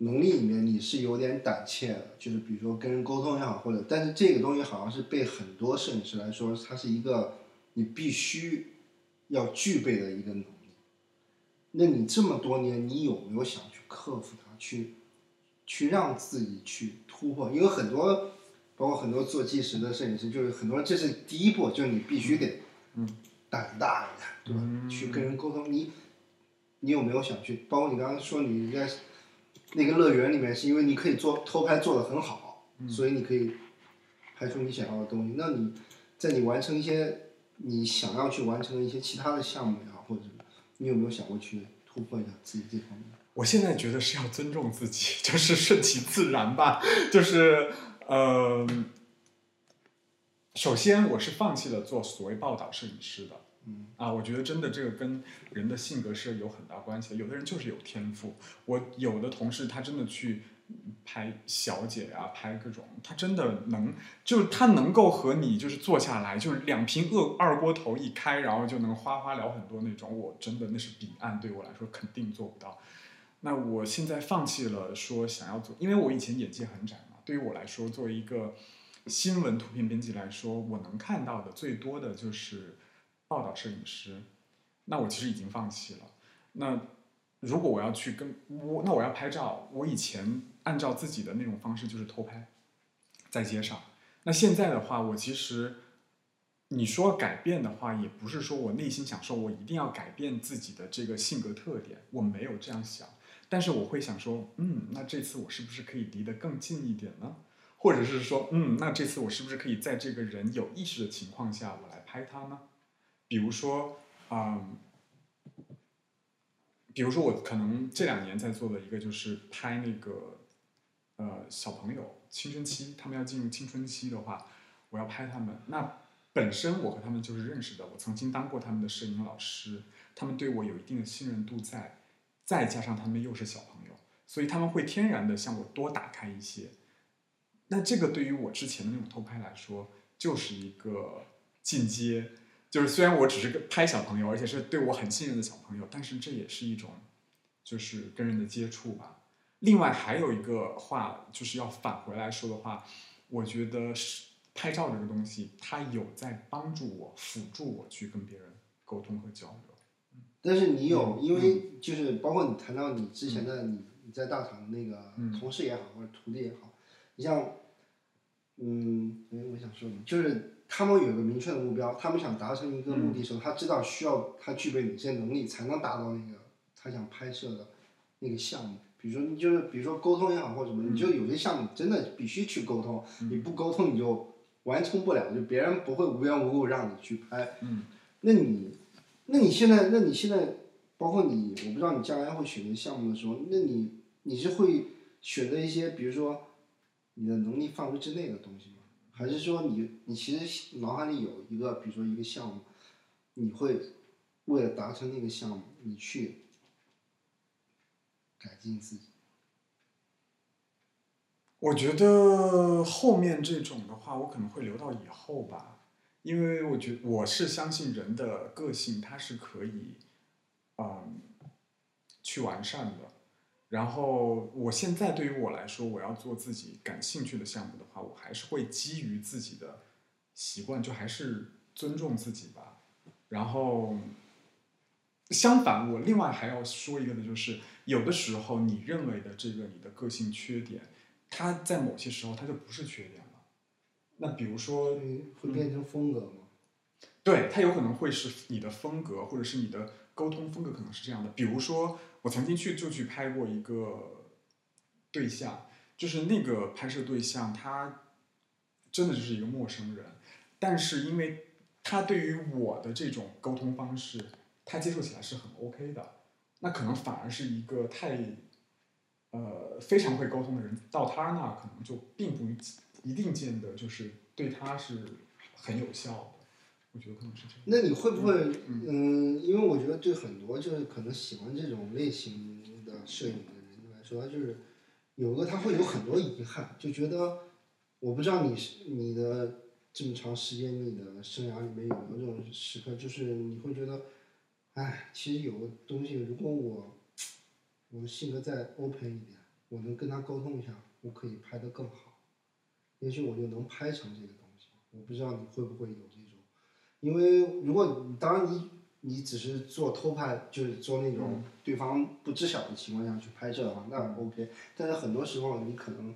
能力里面，你是有点胆怯的，就是比如说跟人沟通也好，或者，但是这个东西好像是被很多摄影师来说，它是一个你必须要具备的一个能力。那你这么多年，你有没有想去克服它，去去让自己去突破？因为很多，包括很多做纪实的摄影师，就是很多人这是第一步，就是你必须得，嗯，胆大一点，对吧？嗯去跟人沟通，你你有没有想去？包括你刚刚说你在那个乐园里面，是因为你可以做偷拍做得很好，嗯所以你可以拍出你想要的东西。那你在你完成一些你想要去完成的一些其他的项目也好，或者你有没有想过去突破一下自己这方面？我现在觉得是要尊重自己，就是顺其自然吧。就是，呃，首先我是放弃了做所谓报道摄影师的。嗯啊，我觉得真的这个跟人的性格是有很大关系的。有的人就是有天赋，我有的同事他真的去拍小姐啊，拍各种，他真的能，就是他能够和你就是坐下来，就是两瓶二二锅头一开，然后就能哗哗聊很多那种。我真的那是彼岸，对我来说肯定做不到。那我现在放弃了说想要做，因为我以前眼界很窄嘛。对于我来说，作为一个新闻图片编辑来说，我能看到的最多的就是报道摄影师。那我其实已经放弃了。那如果我要去跟我，那我要拍照，我以前按照自己的那种方式就是偷拍，在街上。那现在的话，我其实你说改变的话，也不是说我内心想说我一定要改变自己的这个性格特点，我没有这样想。但是我会想说，嗯，那这次我是不是可以离得更近一点呢？或者是说，嗯，那这次我是不是可以在这个人有意识的情况下，我来拍他呢？比如说，嗯，比如说我可能这两年在做的一个就是拍那个，呃，小朋友青春期，他们要进入青春期的话，我要拍他们。那本身我和他们就是认识的，我曾经当过他们的摄影老师，他们对我有一定的信任度在，再加上他们又是小朋友，所以他们会天然的向我多打开一些。那这个对于我之前的那种偷拍来说，就是一个进阶。就是虽然我只是个拍小朋友，而且是对我很信任的小朋友，但是这也是一种，就是跟人的接触吧。另外还有一个话，就是要返回来说的话，我觉得是拍照这个东西，它有在帮助我、辅助我去跟别人沟通和交流。但是你有，嗯因为就是包括你谈到你之前的你你在大厂的那个嗯同事也好，或者徒弟也好，你像，嗯，哎，我想说什么，就是他们有一个明确的目标，他们想达成一个目的的时候，他知道需要他具备哪些能力才能达到那个他想拍摄的那个项目。比如说，你就是比如说沟通也好或者什么，你就有些项目真的必须去沟通，你不沟通你就完成不了，就别人不会无缘无故让你去拍。嗯，那你，那你现在，那你现在，包括你，我不知道你将来会选择项目的时候，那你你是会选择一些，比如说你的能力范围之内的东西吗？还是说你你其实脑海里有一个，比如说一个项目，你会为了达成那个项目，你去改进自己？我觉得后面这种的话，我可能会留到以后吧，因为我觉我是相信人的个性它是可以，嗯，去完善的。然后我现在对于我来说，我要做自己感兴趣的项目的话，我还是会基于自己的习惯，就还是尊重自己吧。然后，相反，我另外还要说一个的，就是有的时候你认为的这个你的个性缺点，它在某些时候它就不是缺点了。那比如说，会会变成风格吗？对，它有可能会是你的风格，或者是你的沟通风格，可能是这样的。比如说，我曾经去就去拍过一个对象，就是那个拍摄对象，他真的就是一个陌生人，但是因为他对于我的这种沟通方式，他接受起来是很 OK 的，那可能反而是一个太呃非常会沟通的人，到他那儿可能就并不一定见得就是对他是很有效的。我觉得可能是这样。那你会不会，嗯嗯，因为我觉得对很多就是可能喜欢这种类型的摄影的人来说，他就是有个他会有很多遗憾，就觉得我不知道你是你的这么长时间你的生涯里面有没有这种时刻，就是你会觉得，哎，其实有个东西，如果我我的性格再 open 一点，我能跟他沟通一下，我可以拍得更好，也许我就能拍成这个东西。我不知道你会不会有这种。因为如果当然你你只是做偷拍，就是做那种对方不知晓的情况下去拍摄的话，那 OK。但是很多时候你可能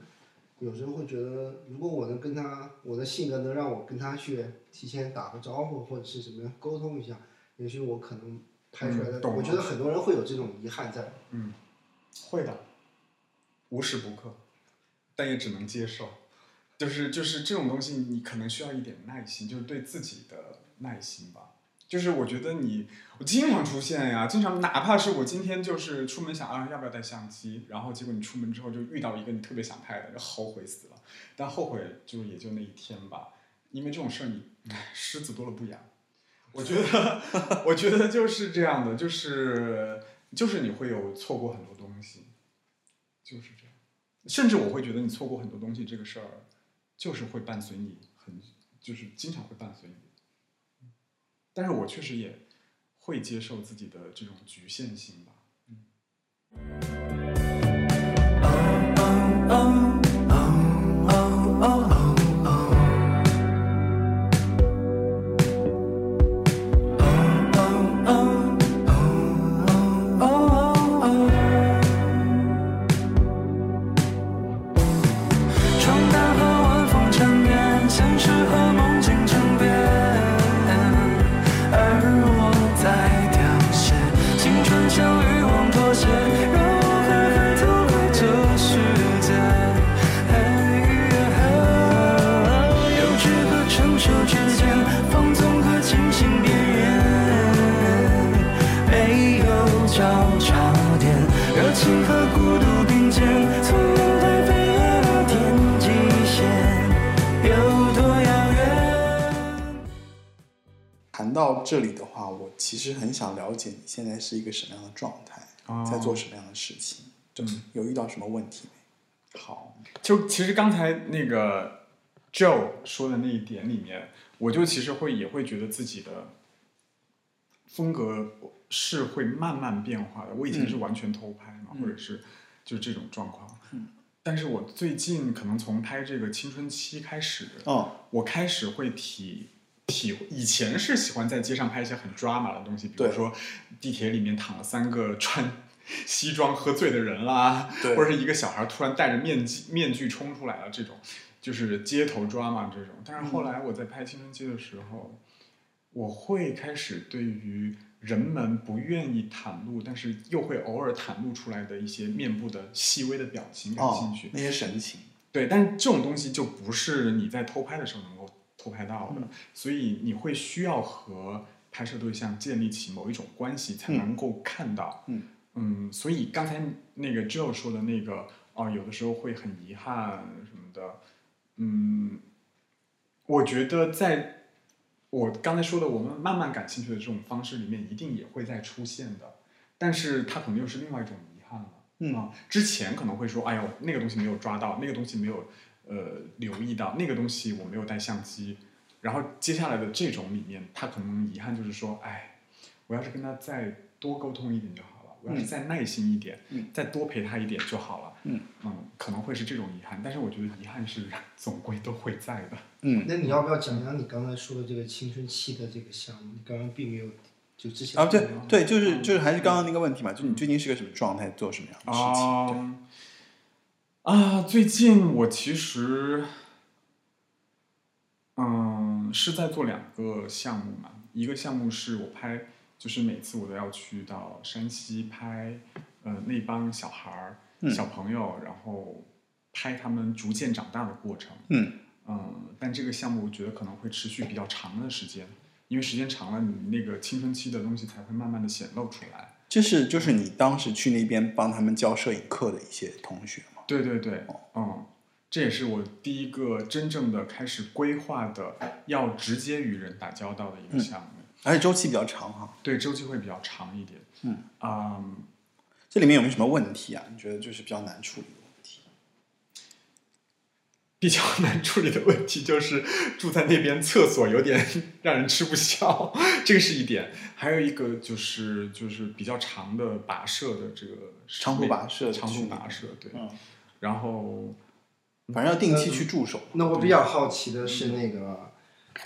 有时候会觉得，如果我能跟他，我的性格能让我跟他去提前打个招呼或者是什么样沟通一下，也许我可能拍出来的，嗯我觉得很多人会有这种遗憾在。嗯，会的，无时不刻，但也只能接受。就是就是这种东西，你可能需要一点耐心，就是对自己的耐心吧。就是我觉得你，我经常出现呀，经常哪怕是我今天就是出门想啊要不要带相机，然后结果你出门之后就遇到一个你特别想拍的，就后悔死了。但后悔就也就那一天吧，因为这种事儿你，唉，狮子多了不痒。我觉得，我觉得就是这样的，就是就是你会有错过很多东西，就是这样。甚至我会觉得你错过很多东西这个事儿，就是会伴随你很，就是经常会伴随你。但是我确实也会接受自己的这种局限性吧。嗯这里的话，我其实很想了解你现在是一个什么样的状态，哦在做什么样的事情，对，嗯有遇到什么问题没？好，就其实刚才那个 Joe 说的那一点里面，我就其实会也会觉得自己的风格是会慢慢变化的。我以前是完全偷拍嘛，嗯或者是就是这种状况。嗯但是我最近可能从拍这个青春期开始，哦，我开始会体体，以前是喜欢在街上拍一些很 drama 的东西，比如说地铁里面躺了三个穿西装喝醉的人啦，对或者是一个小孩突然戴着面具面具冲出来了，这种就是街头 drama 这种。但是后来我在拍青春期的时候，我会开始对于人们不愿意袒露，但是又会偶尔袒露出来的一些面部的细微的表情感兴趣。，哦那些神情，对，但是这种东西就不是你在偷拍的时候能够偷拍到的，嗯所以你会需要和拍摄对象建立起某一种关系，才嗯能够看到。嗯嗯所以刚才那个 Joe 说的那个哦，有的时候会很遗憾什么的，嗯，我觉得在我刚才说的我们慢慢感兴趣的这种方式里面，一定也会再出现的，但是它可能又是另外一种遗憾了。嗯啊，之前可能会说，哎呦，那个东西没有抓到，那个东西没有呃留意到，那个东西我没有带相机，然后接下来的这种里面，他可能遗憾就是说，哎，我要是跟他再多沟通一点就好了，我要是再耐心一点，嗯再多陪他一点就好了。嗯可能会是这种遗憾，但是我觉得遗憾是总归都会在的。嗯，那你要不要讲讲你刚才说的这个青春期的这个项目？你刚刚并没有，就之前啊，对对，嗯就是就是还是刚刚那个问题嘛，就是你最近是个什么状态，做什么样的事情？啊，最近我其实，嗯，是在做两个项目嘛。一个项目是我拍，就是每次我都要去到山西拍，呃，那帮小孩儿、嗯小朋友，然后拍他们逐渐长大的过程。嗯嗯，但这个项目我觉得可能会持续比较长的时间，因为时间长了，你那个青春期的东西才会慢慢的显露出来。这是就是你当时去那边帮他们教摄影课的一些同学吗？对对对，嗯，这也是我第一个真正的开始规划的，要直接与人打交道的一个项目。而且周期比较长哈。对，周期会比较长一点。嗯啊、这里面有没有什么问题啊？你觉得就是比较难处理的问题？比较难处理的问题就是住在那边，厕所有点 让人吃不消，这个是一点。还有一个就是就是比较长的跋涉的这个长途跋涉长途跋涉，对。嗯，然后反正要定期去驻守。那我比较好奇的是那个，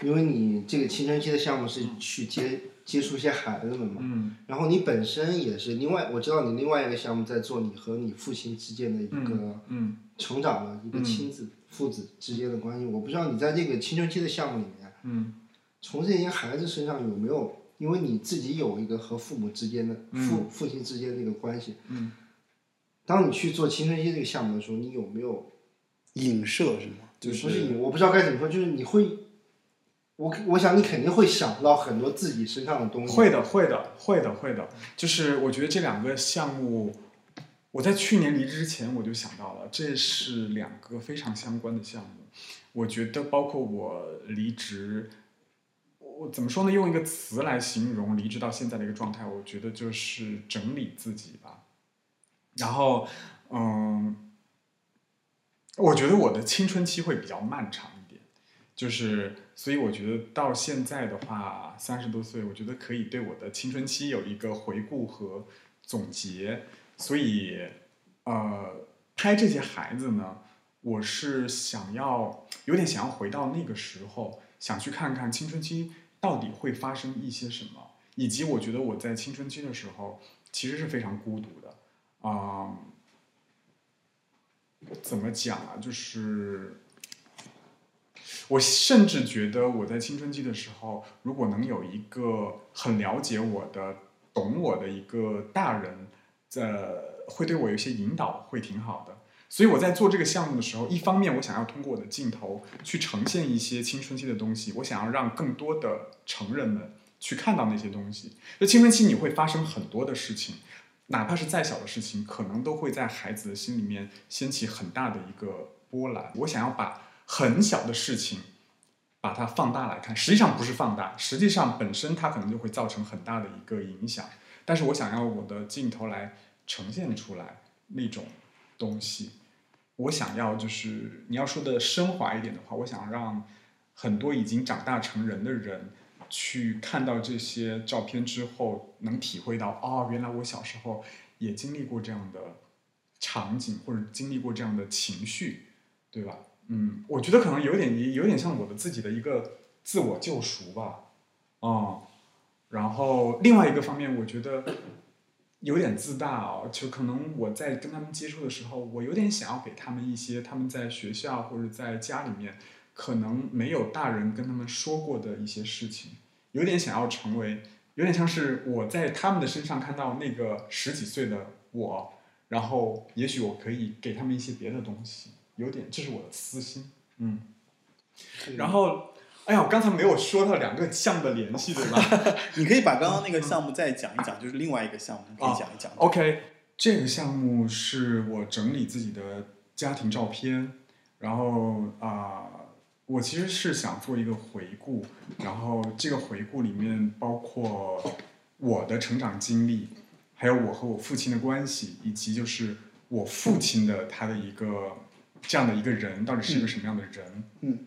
因为你这个青春期的项目是去接接触一些孩子们嘛，嗯。然后你本身也是另外，我知道你另外一个项目在做你和你父亲之间的一个嗯嗯。成长的一个亲子、父子之间的关系。我不知道你在这个青春期的项目里面，嗯。从这些孩子身上有没有，因为你自己有一个和父母之间的父、父亲之间的一个关系，嗯，当你去做青春期这个项目的时候，你有没有影射是吗？就是不是影，我不知道该怎么说，就是你会，我我想你肯定会想到很多自己身上的东西。会的，会的，会的，会的。就是我觉得这两个项目，我在去年离职之前我就想到了，这是两个非常相关的项目。我觉得包括我离职，我怎么说呢？用一个词来形容离职到现在的一个状态，我觉得就是整理自己吧。然后，嗯，我觉得我的青春期会比较漫长一点。就是，所以我觉得到现在的话，三十多岁，我觉得可以对我的青春期有一个回顾和总结。所以，呃，拍这些孩子呢，我是想要有点想要回到那个时候，想去看看青春期到底会发生一些什么，以及我觉得我在青春期的时候其实是非常孤独的，啊、怎么讲啊？就是我甚至觉得我在青春期的时候，如果能有一个很了解我的、懂我的一个大人，在会对我有一些引导，会挺好的。所以我在做这个项目的时候，一方面我想要通过我的镜头去呈现一些青春期的东西，我想要让更多的成人们去看到那些东西。就青春期你会发生很多的事情，哪怕是再小的事情，可能都会在孩子的心里面掀起很大的一个波澜。我想要把很小的事情把它放大来看，实际上不是放大，实际上本身它可能就会造成很大的一个影响。但是我想要我的镜头来呈现出来那种东西。我想要就是你要说的升华一点的话，我想让很多已经长大成人的人去看到这些照片之后，能体会到哦，原来我小时候也经历过这样的场景，或者经历过这样的情绪，对吧？嗯，我觉得可能有点有点像我的自己的一个自我救赎吧，哦、然后另外一个方面，我觉得有点自大哦，就可能我在跟他们接触的时候，我有点想要给他们一些他们在学校或者在家里面可能没有大人跟他们说过的一些事情，有点想要成为，有点像是我在他们的身上看到那个十几岁的我，然后也许我可以给他们一些别的东西，有点这是我的私心，嗯，然后。哎呀，我刚才没有说到两个项目的联系，对吧？你可以把刚刚那个项目再讲一讲，就是另外一个项目，你可以讲一讲。OK，这个项目是我整理自己的家庭照片，然后啊、我其实是想做一个回顾，然后这个回顾里面包括我的成长经历，还有我和我父亲的关系，以及就是我父亲的他的一个这样的一个人到底是一个什么样的人。嗯，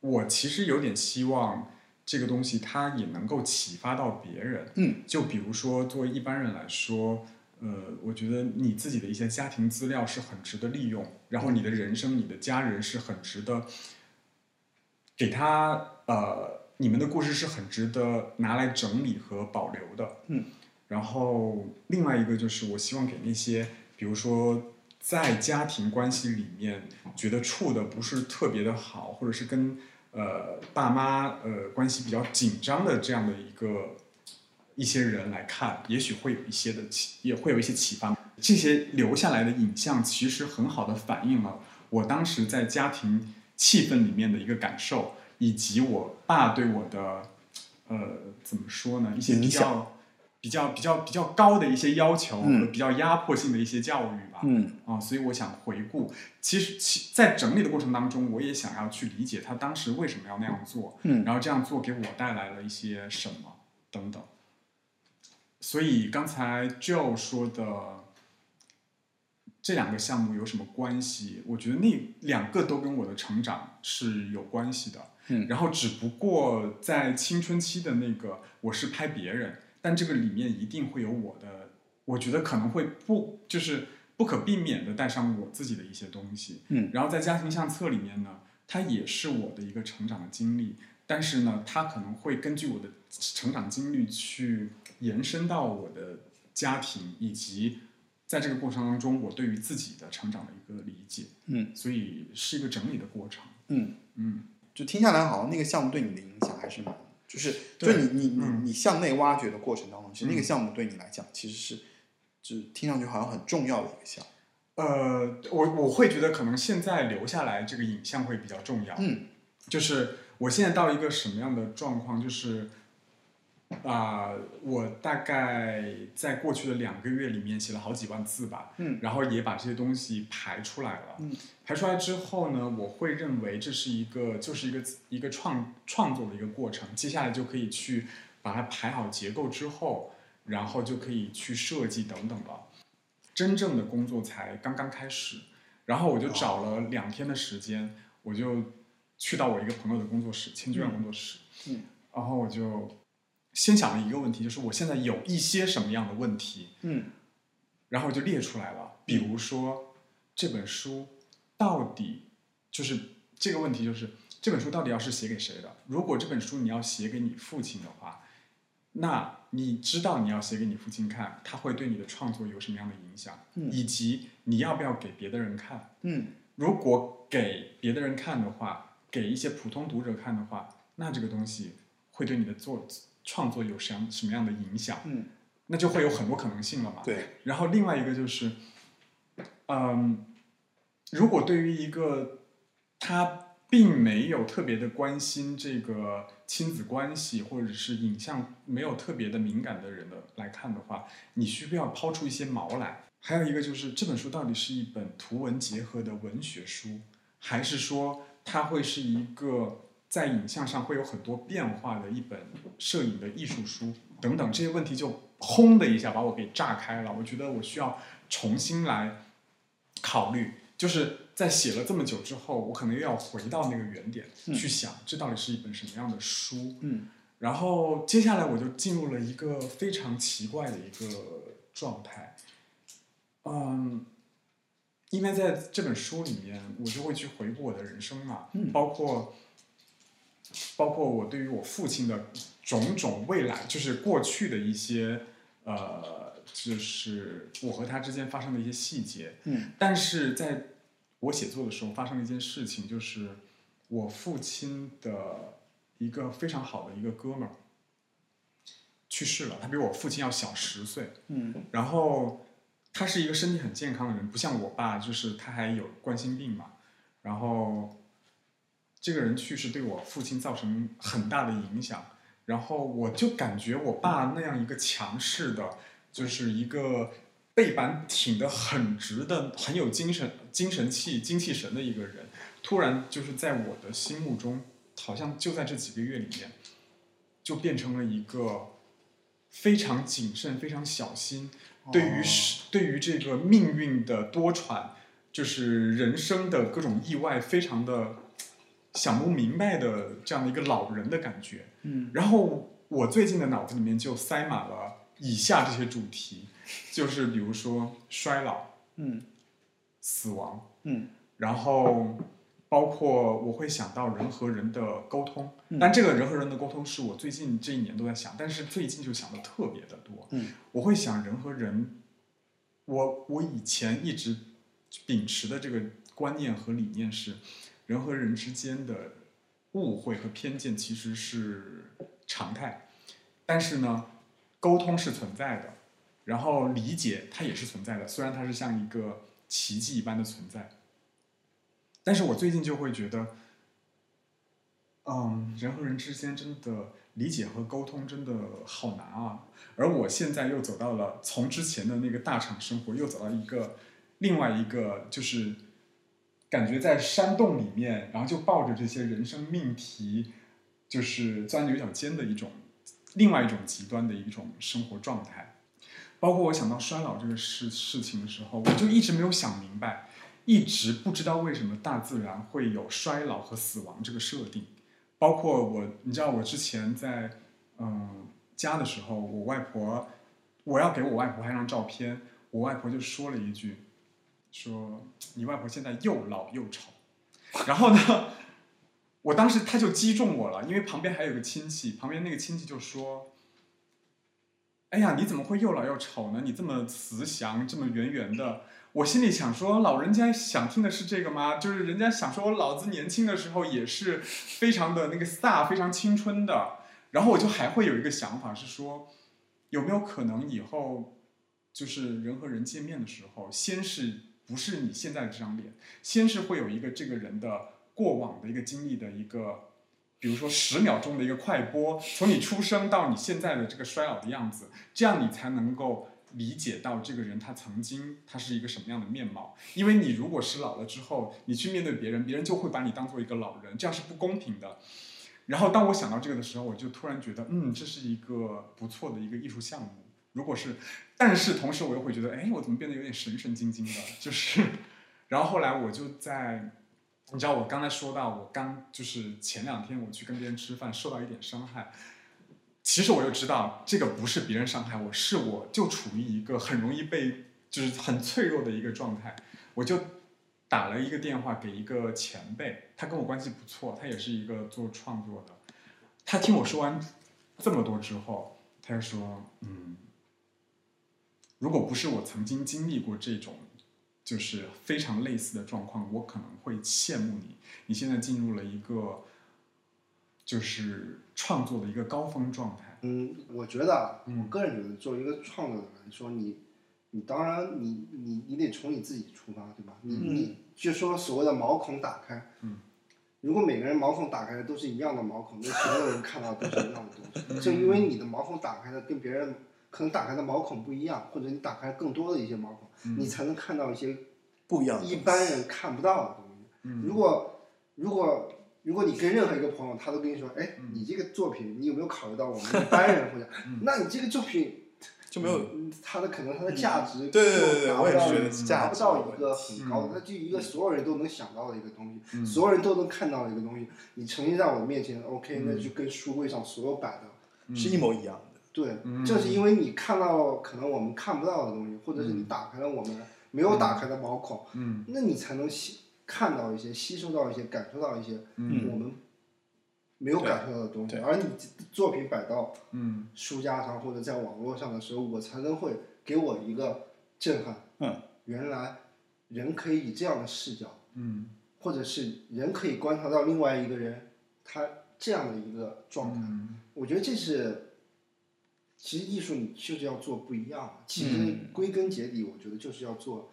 我其实有点希望这个东西它也能够启发到别人。嗯，就比如说作为一般人来说，呃，我觉得你自己的一些家庭资料是很值得利用，然后你的人生、你的家人是很值得给他呃，你们的故事是很值得拿来整理和保留的。嗯，然后另外一个就是，我希望给那些比如说在家庭关系里面觉得处的不是特别的好，或者是跟呃爸妈呃关系比较紧张的这样的一个一些人来看，也许会有一些的启，也会有一些启发。这些留下来的影像，其实很好的反映了我当时在家庭气氛里面的一个感受，以及我爸对我的呃怎么说呢，一些比较比较比较比较高的一些要求和嗯比较压迫性的一些教育吧。嗯。啊，所以我想回顾，其实其在整理的过程当中，我也想要去理解他当时为什么要那样做，嗯。然后这样做给我带来了一些什么等等。所以刚才 Joe 说的这两个项目有什么关系？我觉得那两个都跟我的成长是有关系的。嗯然后只不过在青春期的那个，我是拍别人，但这个里面一定会有我的，我觉得可能会不就是不可避免的带上我自己的一些东西。嗯然后在家庭相册里面呢，它也是我的一个成长的经历，但是呢，它可能会根据我的成长经历去延伸到我的家庭，以及在这个过程当中，我对于自己的成长的一个理解。嗯所以是一个整理的过程。嗯，嗯，就听下来，好像那个项目对你的影响还是蛮，就是就对你你你嗯你向内挖掘的过程当中，其实那个嗯项目对你来讲，其实是就是听上去好像很重要的一个项目。呃，我我会觉得可能现在留下来这个影像会比较重要。嗯就是我现在到一个什么样的状况，就是啊、我大概在过去的两个月里面写了好几万字吧，嗯然后也把这些东西排出来了。嗯排出来之后呢，我会认为这是一个就是一个一个创创作的一个过程，接下来就可以去把它排好结构之后，然后就可以去设计等等了。真正的工作才刚刚开始，然后我就找了两天的时间，我就去到我一个朋友的工作室，千剧院工作室，嗯然后我就先想了一个问题，就是我现在有一些什么样的问题，嗯然后我就列出来了，比如说这本书到底就是这个问题，就是这本书到底要是写给谁的？如果这本书你要写给你父亲的话，那你知道你要写给你父亲看，他会对你的创作有什么样的影响，嗯以及你要不要给别的人看？嗯如果给别的人看的话，给一些普通读者看的话，那这个东西会对你的作创作有什么什么样的影响？嗯，那就会有很多可能性了嘛。对，然后另外一个就是，嗯，如果对于一个他并没有特别的关心这个亲子关系，或者是影像没有特别的敏感的人的来看的话，你需不要抛出一些毛来？还有一个就是这本书到底是一本图文结合的文学书，还是说它会是一个在影像上会有很多变化的一本摄影的艺术书等等这些问题就轰的一下把我给炸开了。我觉得我需要重新来考虑，就是在写了这么久之后，我可能又要回到那个原点、嗯去想，这到底是一本什么样的书。嗯然后接下来我就进入了一个非常奇怪的一个状态，嗯，因为在这本书里面，我就会去回顾我的人生嘛，嗯包括包括我对于我父亲的种种未来，就是过去的一些呃，就是我和他之间发生的一些细节，嗯。但是在我写作的时候发生了一件事情，就是我父亲的一个非常好的一个哥们儿去世了，他比我父亲要小十岁，嗯。然后他是一个身体很健康的人，不像我爸，就是他还有冠心病嘛，然后这个人去世对我父亲造成很大的影响，然后我就感觉我爸那样一个强势的，就是一个背板挺得很直的、很有精神、精神气、精气神的一个人，突然就是在我的心目中，好像就在这几个月里面，就变成了一个非常谨慎、非常小心，对于是对于这个命运的多舛，就是人生的各种意外，非常的想不明白的这样的一个老人的感觉。嗯。然后我最近的脑子里面就塞满了以下这些主题，就是比如说衰老、嗯。死亡，嗯。然后包括我会想到人和人的沟通，嗯。但这个人和人的沟通是我最近这一年都在想，但是最近就想的特别的多。嗯。我会想人和人，我我以前一直秉持的这个观念和理念是，人和人之间的误会和偏见其实是常态，但是呢，沟通是存在的，然后理解它也是存在的，虽然它是像一个奇迹一般的存在，但是我最近就会觉得，嗯，人和人之间真的理解和沟通真的好难啊。而我现在又走到了从之前的那个大厂生活，又走到一个另外一个，就是感觉在山洞里面，然后就抱着这些人生命题，就是钻牛角尖的一种另外一种极端的一种生活状态。包括我想到衰老这个事事情的时候，我就一直没有想明白，一直不知道为什么大自然会有衰老和死亡这个设定。包括我，你知道我之前在嗯家的时候，我外婆我要给我外婆拍张照片，我外婆就说了一句，说你外婆现在又老又丑。然后呢，我当时他就击中我了，因为旁边还有个亲戚，旁边那个亲戚就说。哎呀，你怎么会又老又丑呢？你这么慈祥，这么圆圆的。我心里想说，老人家想听的是这个吗？就是人家想说我老子年轻的时候也是非常的那个飒，非常青春的。然后我就还会有一个想法是说，有没有可能以后就是人和人见面的时候，先是不是你现在的这张脸，先是会有一个这个人的过往的一个经历的一个。比如说十秒钟的一个快播，从你出生到你现在的这个衰老的样子，这样你才能够理解到这个人他曾经他是一个什么样的面貌。因为你如果是老了之后，你去面对别人，别人就会把你当做一个老人，这样是不公平的。然后当我想到这个的时候，我就突然觉得，嗯，这是一个不错的一个艺术项目。如果是，但是同时我又会觉得，哎，我怎么变得有点神神经经的？就是，然后后来我就在。你知道我刚才说到，我刚就是前两天我去跟别人吃饭，受到一点伤害。其实我又知道，这个不是别人伤害我，是我就处于一个很容易被，就是很脆弱的一个状态。我就打了一个电话给一个前辈，他跟我关系不错，他也是一个做创作的。他听我说完这么多之后，他就说：“嗯，如果不是我曾经经历过这种。”就是非常类似的状况，我可能会羡慕你。你现在进入了一个就是创作的一个高峰状态。嗯，我觉得我个人觉得，作为一个创作者来说，你，你当然你你你得从你自己出发，对吧？你你就说所谓的毛孔打开，嗯，如果每个人毛孔打开的都是一样的毛孔，那所有人看到都是一样的东西。正因为你的毛孔打开的跟别人可能打开的毛孔不一样，或者你打开更多的一些毛孔，你才能看到一些不一样一般人看不到的东西。嗯。如果如果如果你跟任何一个朋友，他都跟你说，哎，嗯。你这个作品，你有没有考虑到我们一般人或者，那你这个作品就没有嗯。它的可能它的价值对对对达不到我也觉得是价达不到一个很高的，它就一个所有人都能想到的一个东西，嗯。所有人都能看到的一个东西，你呈现在我的面前，OK，那嗯就跟书柜上所有摆的是一模一样。的。对，嗯。正是因为你看到可能我们看不到的东西，或者是你嗯。打开了我们没有打开的毛孔，嗯。那你才能吸看到一些、吸收到一些、感受到一些嗯。我们没有感受到的东西。而你作品摆到嗯。书架上或者在网络上的时候，我才能会给我一个震撼。嗯，原来人可以以这样的视角，嗯。或者是人可以观察到另外一个人他这样的一个状态。嗯。我觉得这是，其实艺术你就是要做不一样。其实嗯归根结底，我觉得就是要做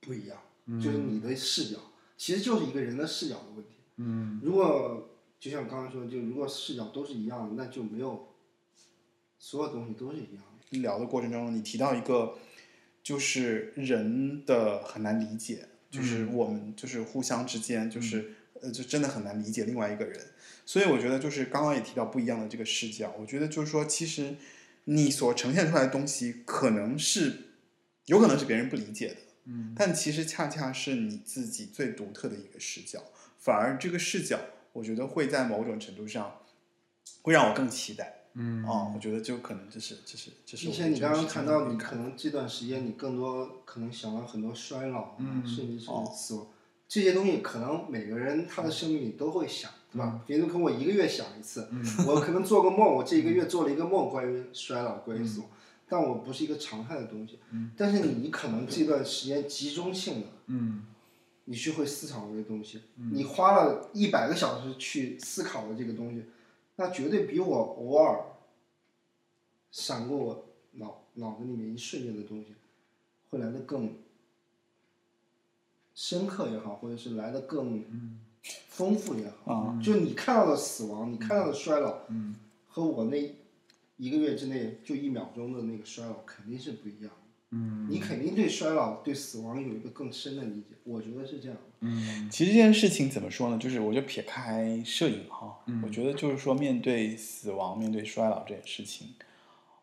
不一样，嗯就是你的视角，其实就是一个人的视角的问题。嗯如果就像刚刚说的，就如果视角都是一样的，那就没有所有东西都是一样的。聊的过程中，你提到一个，就是人的很难理解，就是我们就是互相之间，就是、呃，就真的很难理解另外一个人。所以我觉得就是刚刚也提到不一样的这个视角，我觉得就是说，其实你所呈现出来的东西，可能是有可能是别人不理解的，嗯但其实恰恰是你自己最独特的一个视角，反而这个视角，我觉得会在某种程度上会让我更期待。嗯哦，我觉得就可能就是就是就是我对并且你刚刚谈到，你可能这段时间你更多可能想了很多衰老啊，嗯甚至是哦死亡，这些东西可能每个人他的生命里都会想，对吧？比如跟我一个月想一次，嗯我可能做个梦，我这一个月做了一个梦关于衰老、关于死亡，但我不是一个常态的东西。嗯但是你可能这段时间集中性的，嗯你去会思考这个东西，你花了一百个小时去思考的这个东西，那绝对比我偶尔闪过我脑脑子里面一瞬间的东西，会来的更深刻也好，或者是来的更丰富也好。啊就你看到的死亡，你看到的衰老，嗯和我那一个月之内就一秒钟的那个衰老肯定是不一样的。嗯你肯定对衰老、对死亡有一个更深的理解，我觉得是这样的。嗯其实这件事情怎么说呢？就是我就撇开摄影哈，嗯我觉得就是说面对死亡、面对衰老这件事情，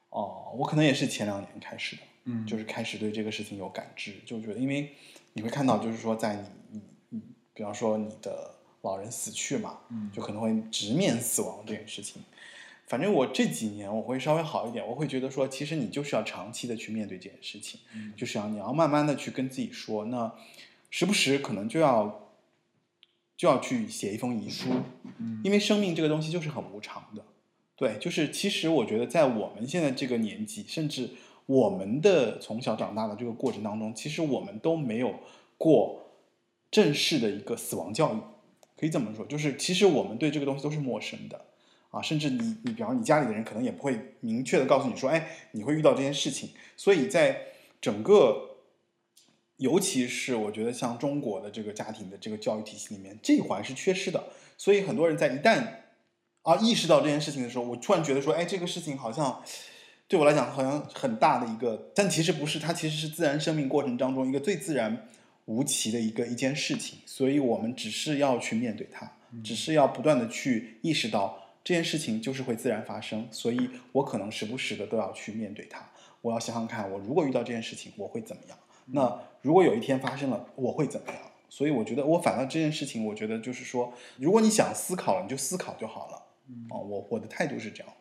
哦，我可能也是前两年开始的，嗯就是开始对这个事情有感知，就觉得因为你会看到，就是说在你你你，比方说你的老人死去嘛，嗯就可能会直面死亡这件事情。反正我这几年我会稍微好一点，我会觉得说，其实你就是要长期的去面对这件事情，嗯就是要你要慢慢的去跟自己说，那时不时可能就要就要去写一封遗书，嗯因为生命这个东西就是很无常的。对，就是其实我觉得在我们现在这个年纪，甚至我们的从小长大的这个过程当中，其实我们都没有过正式的一个死亡教育，可以这么说，就是其实我们对这个东西都是陌生的啊，甚至你你比方你家里的人可能也不会明确的告诉你说，哎，你会遇到这件事情，所以在整个尤其是我觉得像中国的这个家庭的这个教育体系里面，这一环是缺失的。所以很多人在一旦啊意识到这件事情的时候，我突然觉得说，哎，这个事情好像对我来讲好像很大的一个，但其实不是，它其实是自然生命过程当中一个最自然无奇的一个一件事情。所以我们只是要去面对它，只是要不断的去意识到这件事情就是会自然发生，所以我可能时不时的都要去面对它。我要想想看，我如果遇到这件事情，我会怎么样？那如果有一天发生了，我会怎么样？所以我觉得，我反倒这件事情，我觉得就是说，如果你想思考了，你就思考就好了。哦，我我的态度是这样子。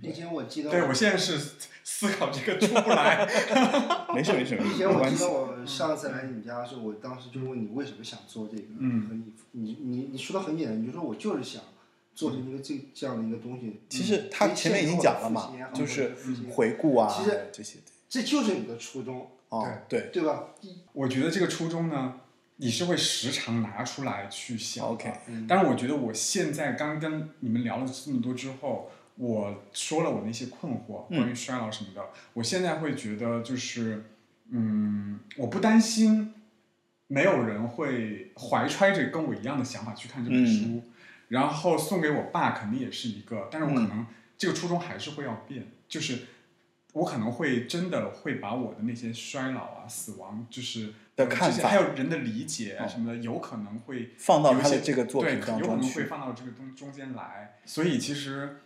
并且我记得，对我现在是思考这个出不来。没事没事没事，并且我记得。我上次来你们家的时候，我当时就问你为什么想做这个，嗯和你你你你说的很简单，你就说我就是想做成一个这这样的一个东西。其实他前面已经讲了嘛，就是回顾啊，其实这些。这就是你的初衷，哦，对，对吧？我觉得这个初衷呢，你是会时常拿出来去想。OK 嗯但是我觉得我现在刚跟你们聊了这么多之后，我说了我那些困惑，嗯关于衰老什么的，我现在会觉得就是，嗯，我不担心没有人会怀揣着跟我一样的想法去看这本书，然后送给我爸肯定也是一个，但是我可能这个初衷还是会要变，就是。我可能会真的会把我的那些衰老啊、死亡，就是的看法还有人的理解什么的，有可能会放到他的这个作对品当有可能会放到这个中中间来。所以其实，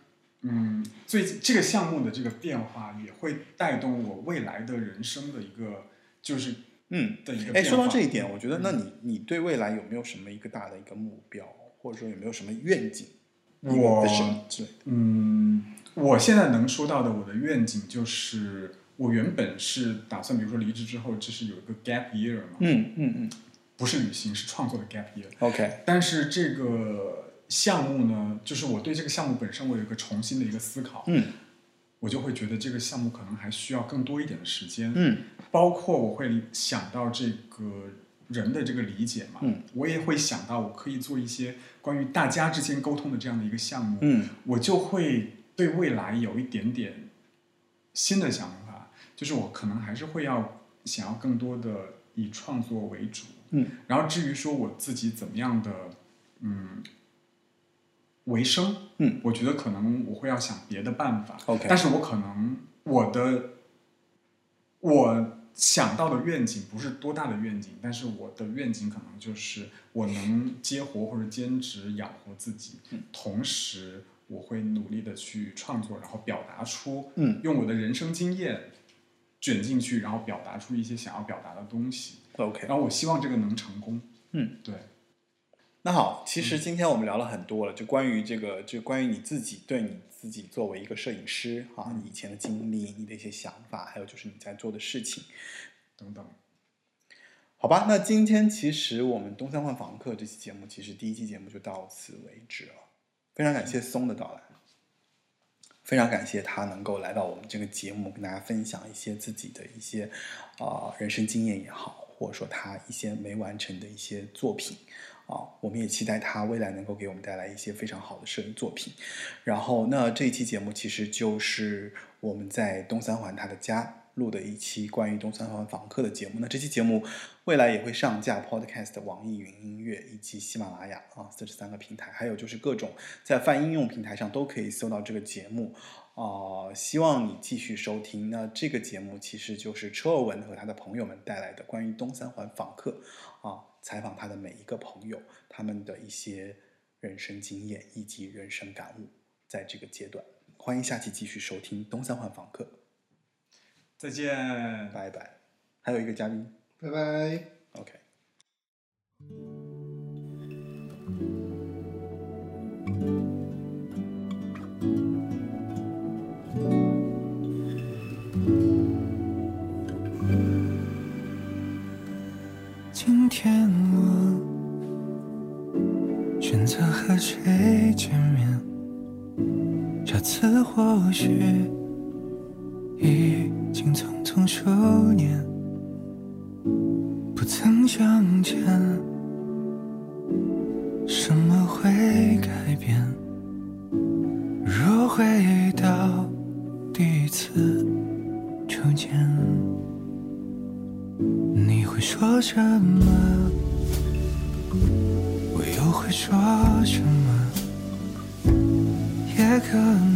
嗯，最近这个项目的这个变化也会带动我未来的人生的一个就是嗯，的一个哎，说到这一点，我觉得，嗯那你你对未来有没有什么一个大的一个目标，或者说有没有什么愿景？我。嗯，我现在能说到的我的愿景就是，我原本是打算，比如说离职之后，就是有一个 gap year 嘛，嗯嗯嗯不是旅行，是创作的 gap year。，OK，但是这个项目呢，就是我对这个项目本身，我有一个重新的一个思考，嗯我就会觉得这个项目可能还需要更多一点的时间，嗯。包括我会想到这个人的这个理解嘛，嗯我也会想到我可以做一些关于大家之间沟通的这样的一个项目，嗯我就会对未来有一点点新的想法，就是我可能还是会要想要更多的以创作为主，嗯，然后至于说我自己怎么样的，嗯，维生，嗯，我觉得可能我会要想别的办法。OK 但是我可能我的我想到的愿景不是多大的愿景，但是我的愿景可能就是我能接活或者兼职养活自己，嗯。同时我会努力的去创作，然后表达出，嗯。用我的人生经验卷进去，然后表达出一些想要表达的东西。，OK，然后我希望这个能成功。嗯，对，那好，其实今天我们聊了很多了，就关于这个，就关于你自己对你自己作为一个摄影师啊，你以前的经历，你的一些想法，还有就是你在做的事情。等等。好吧，那今天其实我们东三环访客这期节目，其实第一期节目就到此为止了。非常感谢松的到来，非常感谢他能够来到我们这个节目，跟大家分享一些自己的一些啊、人生经验也好，或者说他一些没完成的一些作品啊，我们也期待他未来能够给我们带来一些非常好的摄影作品。然后，那这一期节目其实就是我们在东三环他的家录的一期关于东三环访客的节目。那这期节目未来也会上架 Podcast、网易云音乐以及喜马拉雅啊四十三个平台，还有就是各种在泛应用平台上都可以搜到这个节目。啊、希望你继续收听。那这个节目其实就是车尔文和他的朋友们带来的关于东三环访客啊，采访他的每一个朋友，他们的一些人生经验以及人生感悟，在这个阶段，欢迎下期继续收听东三环访客，再见。拜拜。还有一个嘉宾拜拜。或许已经匆匆数年，不曾相见什么会改变。若回到第一次初见。你会说什么？我又会说什么？也可能